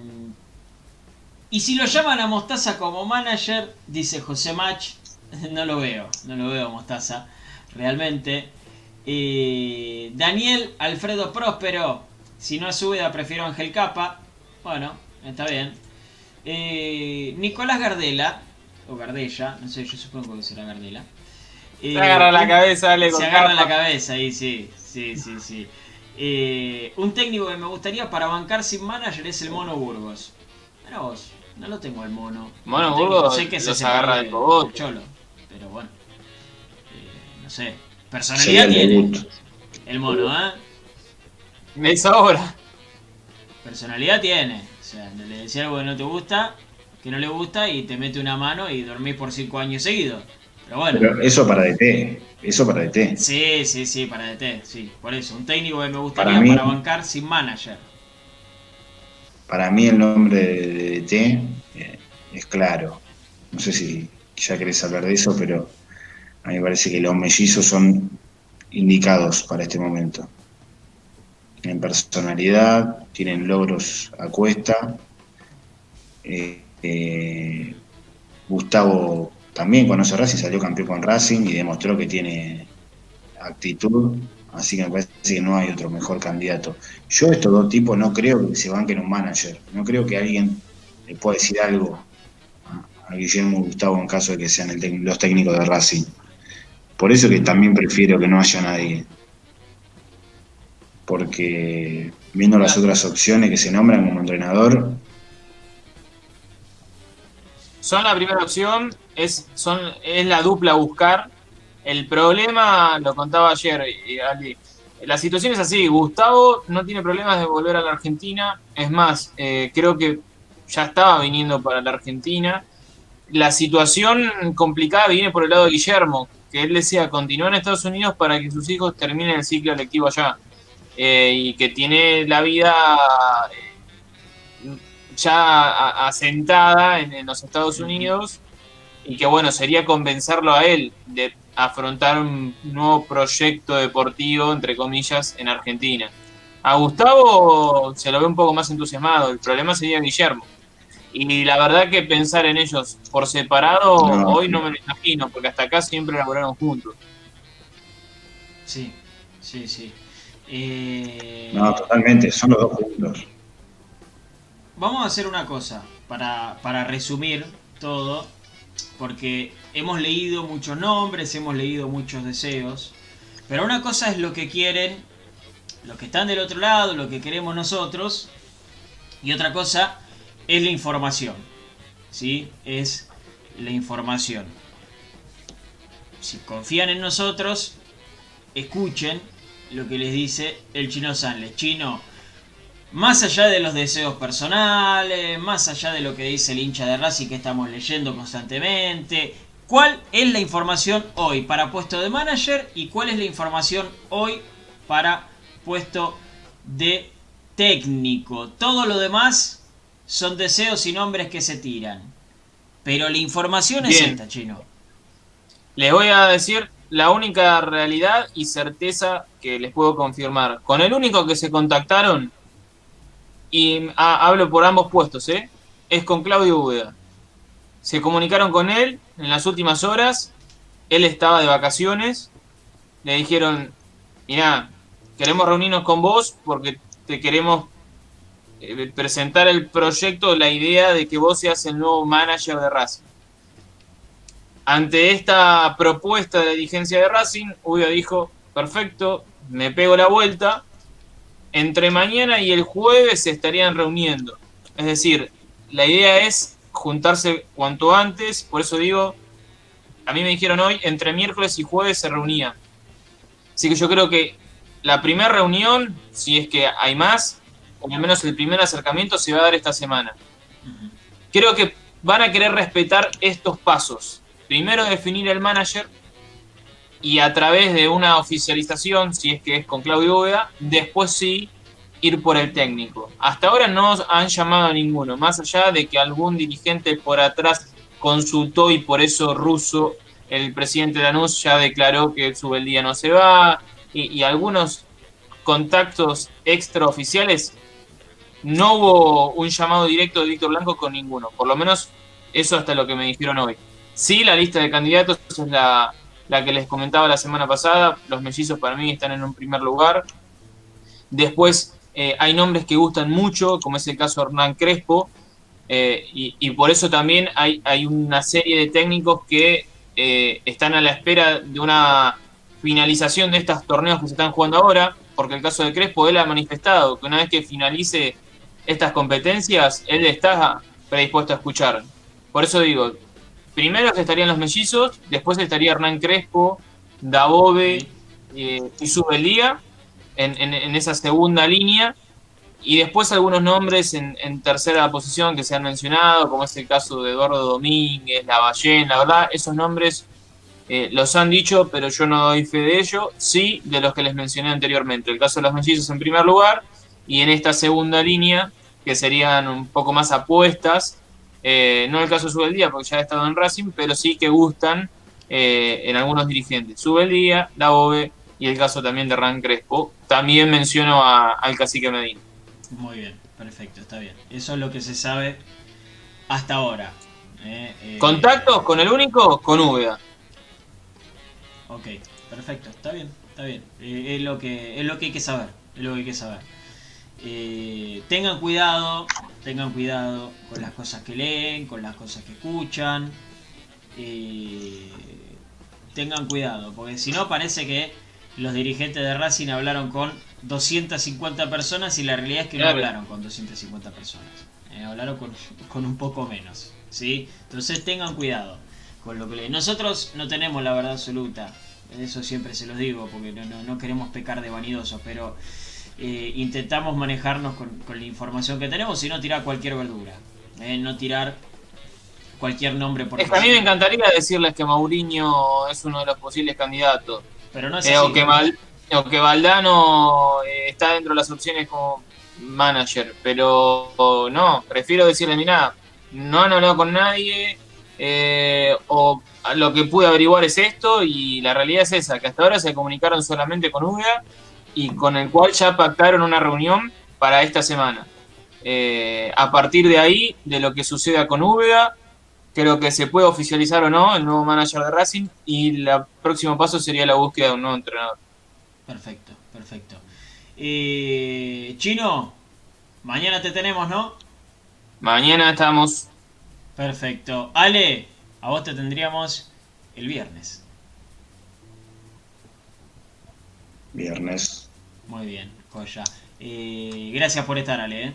y si lo llaman a Mostaza como manager, dice José Mach, [LAUGHS] no lo veo, no lo veo Mostaza, realmente. Eh, Daniel Alfredo Próspero, si no es subida prefiero Ángel Capa, bueno, está bien. Eh, Nicolás Gardela, o Gardella, no sé, yo supongo que será Gardela. se agarra la cabeza, dale, Se agarra la cabeza ahí, sí. Sí, sí, sí. Eh, un técnico que me gustaría para bancar sin manager es el Mono Burgos. Mira vos, no lo tengo el Mono. Mono Burgos sé que se agarra de de cogote. Cholo, pero bueno. Eh, no sé. Personalidad tiene. El Mono, ¿eh? Me sobra. Personalidad tiene. O sea, le decía algo que no te gusta, que no le gusta y te mete una mano y dormís por cinco años seguidos. Pero bueno. Pero eso para DT, eso para DT. Sí, sí, sí, para DT, sí. Por eso, un técnico que me gustaría Para bancar sin manager. Para mí el nombre de DT eh, es claro. No sé si ya querés hablar de eso, pero a mí me parece que los mellizos son indicados para este momento. En personalidad, tienen logros a cuesta. Eh, eh, Gustavo también conoce Racing, salió campeón con Racing y demostró que tiene actitud. Así que me parece que no hay otro mejor candidato. Yo estos dos tipos no creo que se banquen un manager. No creo que alguien le pueda decir algo a, Guillermo Gustavo en caso de que sean el los técnicos de Racing. Por eso que también prefiero que no haya nadie. Porque viendo las otras opciones que se nombran como entrenador, Son la primera opción, es, son, es la dupla a buscar. El problema, lo contaba ayer, Ali, la situación es así, Gustavo no tiene problemas de volver a la Argentina, es más, eh, creo que ya estaba viniendo para la Argentina. La situación complicada viene por el lado de Guillermo, que él decía continúa en Estados Unidos para que sus hijos terminen el ciclo lectivo allá, Eh, y que tiene la vida ya asentada en, en los Estados Unidos y que bueno, sería convencerlo a él de afrontar un nuevo proyecto deportivo, entre comillas, en Argentina. A Gustavo se lo ve un poco más entusiasmado, el problema sería Guillermo. Y la verdad que pensar en ellos por separado No. hoy no me lo imagino, porque hasta acá siempre laboraron juntos. Sí, sí, sí. Eh, no, totalmente, son los dos juntos. Vamos a hacer una cosa para, para resumir todo, porque hemos leído muchos nombres, hemos leído muchos deseos, pero una cosa es lo que quieren los que están del otro lado, lo que queremos nosotros, y otra cosa es la información, ¿sí? Es la información. Si confían en nosotros, escuchen lo que les dice el chino Sanles. Chino, más allá de los deseos personales, más allá de lo que dice el hincha de Racing que estamos leyendo constantemente, ¿cuál es la información hoy para puesto de manager y cuál es la información hoy para puesto de técnico? Todo lo demás son deseos y nombres que se tiran. Pero la información es esta, chino. Les voy a decir la única realidad y certeza que les puedo confirmar. Con el único que se contactaron, y ah, hablo por ambos puestos, ¿eh? es con Claudio Úbeda. Se comunicaron con él en las últimas horas, él estaba de vacaciones, le dijeron, mirá, queremos reunirnos con vos porque te queremos eh, presentar el proyecto, la idea de que vos seas el nuevo manager de Racing. Ante esta propuesta de dirigencia de Racing, Uyo dijo, perfecto, me pego la vuelta, entre mañana y el jueves se estarían reuniendo. Es decir, la idea es juntarse cuanto antes, por eso digo, a mí me dijeron hoy, entre miércoles y jueves se reunían. Así que yo creo que la primera reunión, si es que hay más, o al menos el primer acercamiento se va a dar esta semana. Creo que van a querer respetar estos pasos. Primero definir el manager y a través de una oficialización, si es que es con Claudio Úbeda, después sí ir por el técnico. Hasta ahora no han llamado a ninguno, más allá de que algún dirigente por atrás consultó y por eso Russo, el presidente de Anus, ya declaró que Subeldía no se va y, y algunos contactos extraoficiales no hubo un llamado directo de Víctor Blanco con ninguno. Por lo menos eso hasta lo que me dijeron hoy. Sí, la lista de candidatos es la, la que les comentaba la semana pasada. Los mellizos para mí están en un primer lugar. Después eh, hay nombres que gustan mucho, como es el caso de Hernán Crespo. eh, y, por eso también hay, hay una serie de técnicos que eh, están a la espera de una finalización de estos torneos que se están jugando ahora, porque el caso de Crespo, él ha manifestado que una vez que finalice estas competencias, él está predispuesto a escuchar. Por eso digo, primero estarían los mellizos, después estaría Hernán Crespo, Dabove eh, y Subelía en, en, esa segunda línea. Y después algunos nombres en, tercera posición que se han mencionado, como es el caso de Eduardo Domínguez, Lavallén, la verdad, esos nombres eh, los han dicho, pero yo no doy fe de ello, sí de los que les mencioné anteriormente. El caso de los mellizos en primer lugar, y en esta segunda línea, que serían un poco más apuestas, eh, no el caso de Subeldía, porque ya ha estado en Racing, pero sí que gustan eh, en algunos dirigentes. Subeldía, la OVE y el caso también de Ran Crespo. También menciono al cacique Medina. Muy bien, perfecto, está bien. Eso es lo que se sabe hasta ahora. Eh, ¿Contactos con el único? Con Úbeda. Ok, perfecto, está bien, está bien. es, lo que, es lo que hay que saber, es lo que hay que saber. Eh, tengan cuidado, tengan cuidado con las cosas que leen, con las cosas que escuchan. Eh, tengan cuidado, porque si no parece que los dirigentes de Racing hablaron con 250 personas y la realidad es que no hablaron con 250 personas. Eh, hablaron [LAUGHS] con, un poco menos. ¿sí? Entonces tengan cuidado con lo que leen. Nosotros no tenemos la verdad absoluta. Eso siempre se los digo, porque no, no queremos pecar de vanidosos, pero eh, intentamos manejarnos con, la información que tenemos y no tirar cualquier verdura. Eh, no tirar cualquier nombre por es que a mí me encantaría decirles que Mauriño es uno de los posibles candidatos. Pero no es eh, o, que o, que Valdano está dentro de las opciones como manager. Pero no, prefiero decirle, mira, no han hablado con nadie. o lo que pude averiguar es esto y la realidad es esa, que hasta ahora se comunicaron solamente con UGA y con el cual ya pactaron una reunión para esta semana. Eh, a partir de ahí, de lo que suceda con Úbeda, creo que se puede oficializar o no el nuevo manager de Racing y el próximo paso sería la búsqueda de un nuevo entrenador. Perfecto, perfecto. Eh, Chino, mañana te tenemos, ¿no? Mañana estamos. Perfecto. Ale, a vos te tendríamos el viernes. Viernes. Muy bien, joya. Eh, gracias por estar, Ale. ¿eh?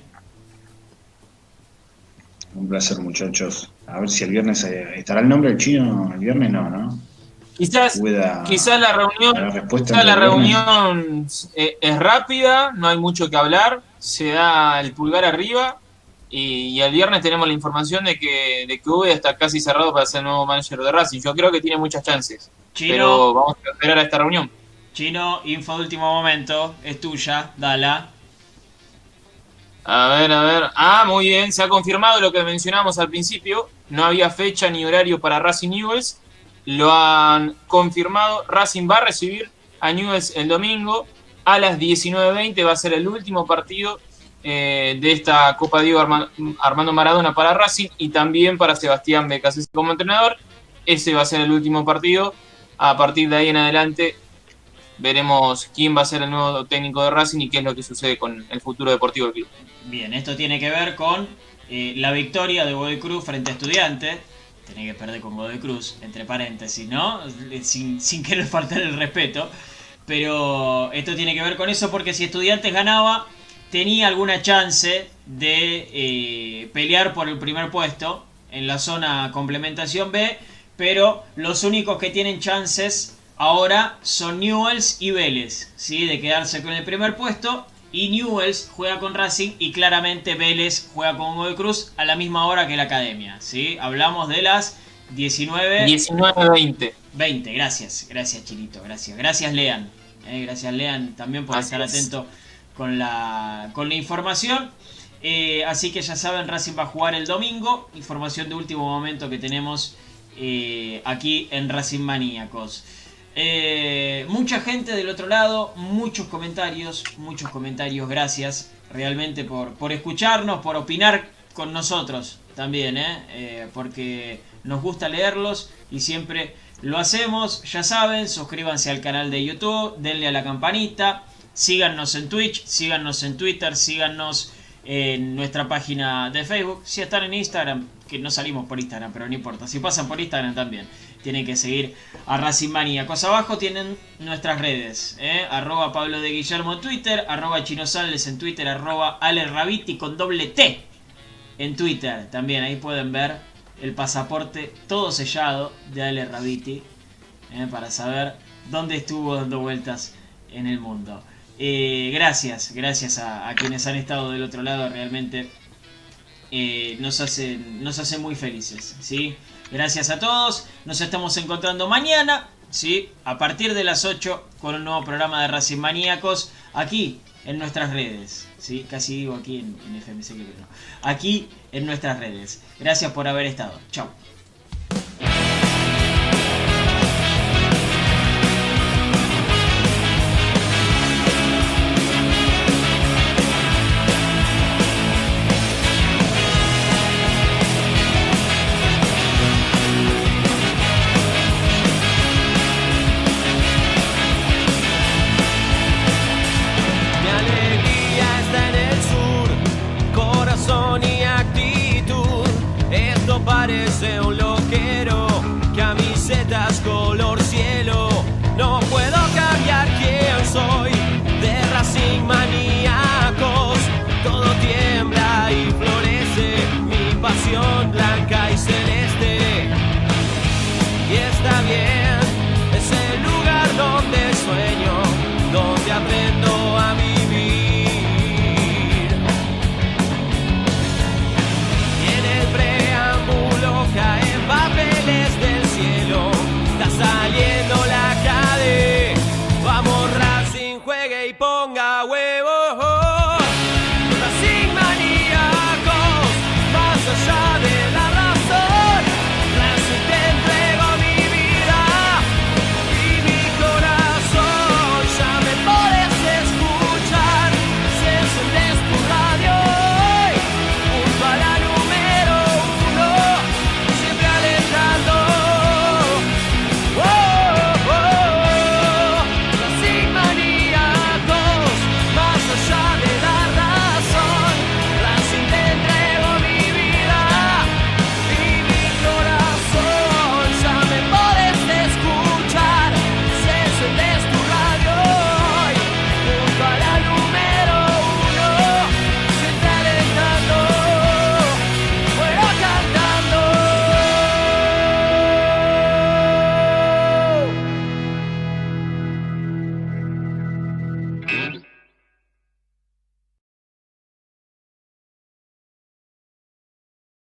Un placer, muchachos. A ver si el viernes eh, estará el nombre del chino. El viernes no, ¿no? Quizás, quizás la reunión, quizás la reunión es rápida, no hay mucho que hablar, se da el pulgar arriba y, el viernes tenemos la información de que, de que está casi cerrado para ser el nuevo manager de Racing. Yo creo que tiene muchas chances. Pero vamos a esperar a esta reunión. Chino, info de último momento, es tuya, dala. A ver, a ver. Ah, muy bien, se ha confirmado lo que mencionamos al principio. No había fecha ni horario para Racing Newells. Lo han confirmado. Racing va a recibir a Newells el domingo a las 19.20. Va a ser el último partido eh, de esta Copa Diego Armando Maradona para Racing y también para Sebastián Becas como entrenador. Ese va a ser el último partido. A partir de ahí en adelante veremos quién va a ser el nuevo técnico de Racing y qué es lo que sucede con el futuro deportivo del club. Bien, esto tiene que ver con eh, la victoria de Godoy Cruz frente a Estudiantes. Tiene que perder con Godoy Cruz, entre paréntesis, ¿no? Sin, [LAUGHS] sin querer faltar el respeto. Pero esto tiene que ver con eso porque si Estudiantes ganaba, tenía alguna chance de eh, pelear por el primer puesto en la zona complementación B. Pero los únicos que tienen chances Ahora son Newells y Vélez, ¿sí? de quedarse con el primer puesto. Y Newells juega con Racing y claramente Vélez juega con Godoy Cruz a la misma hora que la academia. ¿sí? Hablamos de las 19... 19.20. 20, gracias, gracias Chilito, gracias. Gracias Lean, ¿eh? gracias Lean también por estar atento con la, con la información. Eh, así que ya saben, Racing va a jugar el domingo. Información de último momento que tenemos eh, aquí en Racing Maníacos. Eh, mucha gente del otro lado, muchos comentarios, muchos comentarios, gracias realmente por, por escucharnos, por opinar con nosotros también, ¿eh? Eh, porque nos gusta leerlos y siempre lo hacemos. Ya saben, suscríbanse al canal de YouTube, denle a la campanita, síganos en Twitch, síganos en Twitter, síganos en nuestra página de Facebook. Si están en Instagram, que no salimos por Instagram, pero no importa. Si pasan por Instagram también, tienen que seguir a Racing Maníacos. Abajo tienen nuestras redes, ¿eh? arroba Pablo de Guillermo en Twitter, arroba Chinosales en Twitter, arroba Ale Rabiti con doble T en Twitter. También ahí pueden ver el pasaporte todo sellado de Ale Rabiti ¿eh? para saber dónde estuvo dando vueltas en el mundo. Eh, gracias, gracias a, quienes han estado del otro lado, realmente eh, nos, hacen, nos hacen muy felices. ¿sí? Gracias a todos, nos estamos encontrando mañana, ¿sí? a partir de las 8, con un nuevo programa de Racing Maníacos, aquí en nuestras redes. ¿sí? Casi digo aquí en, en FMC, que no. Aquí en nuestras redes. Gracias por haber estado. Chao.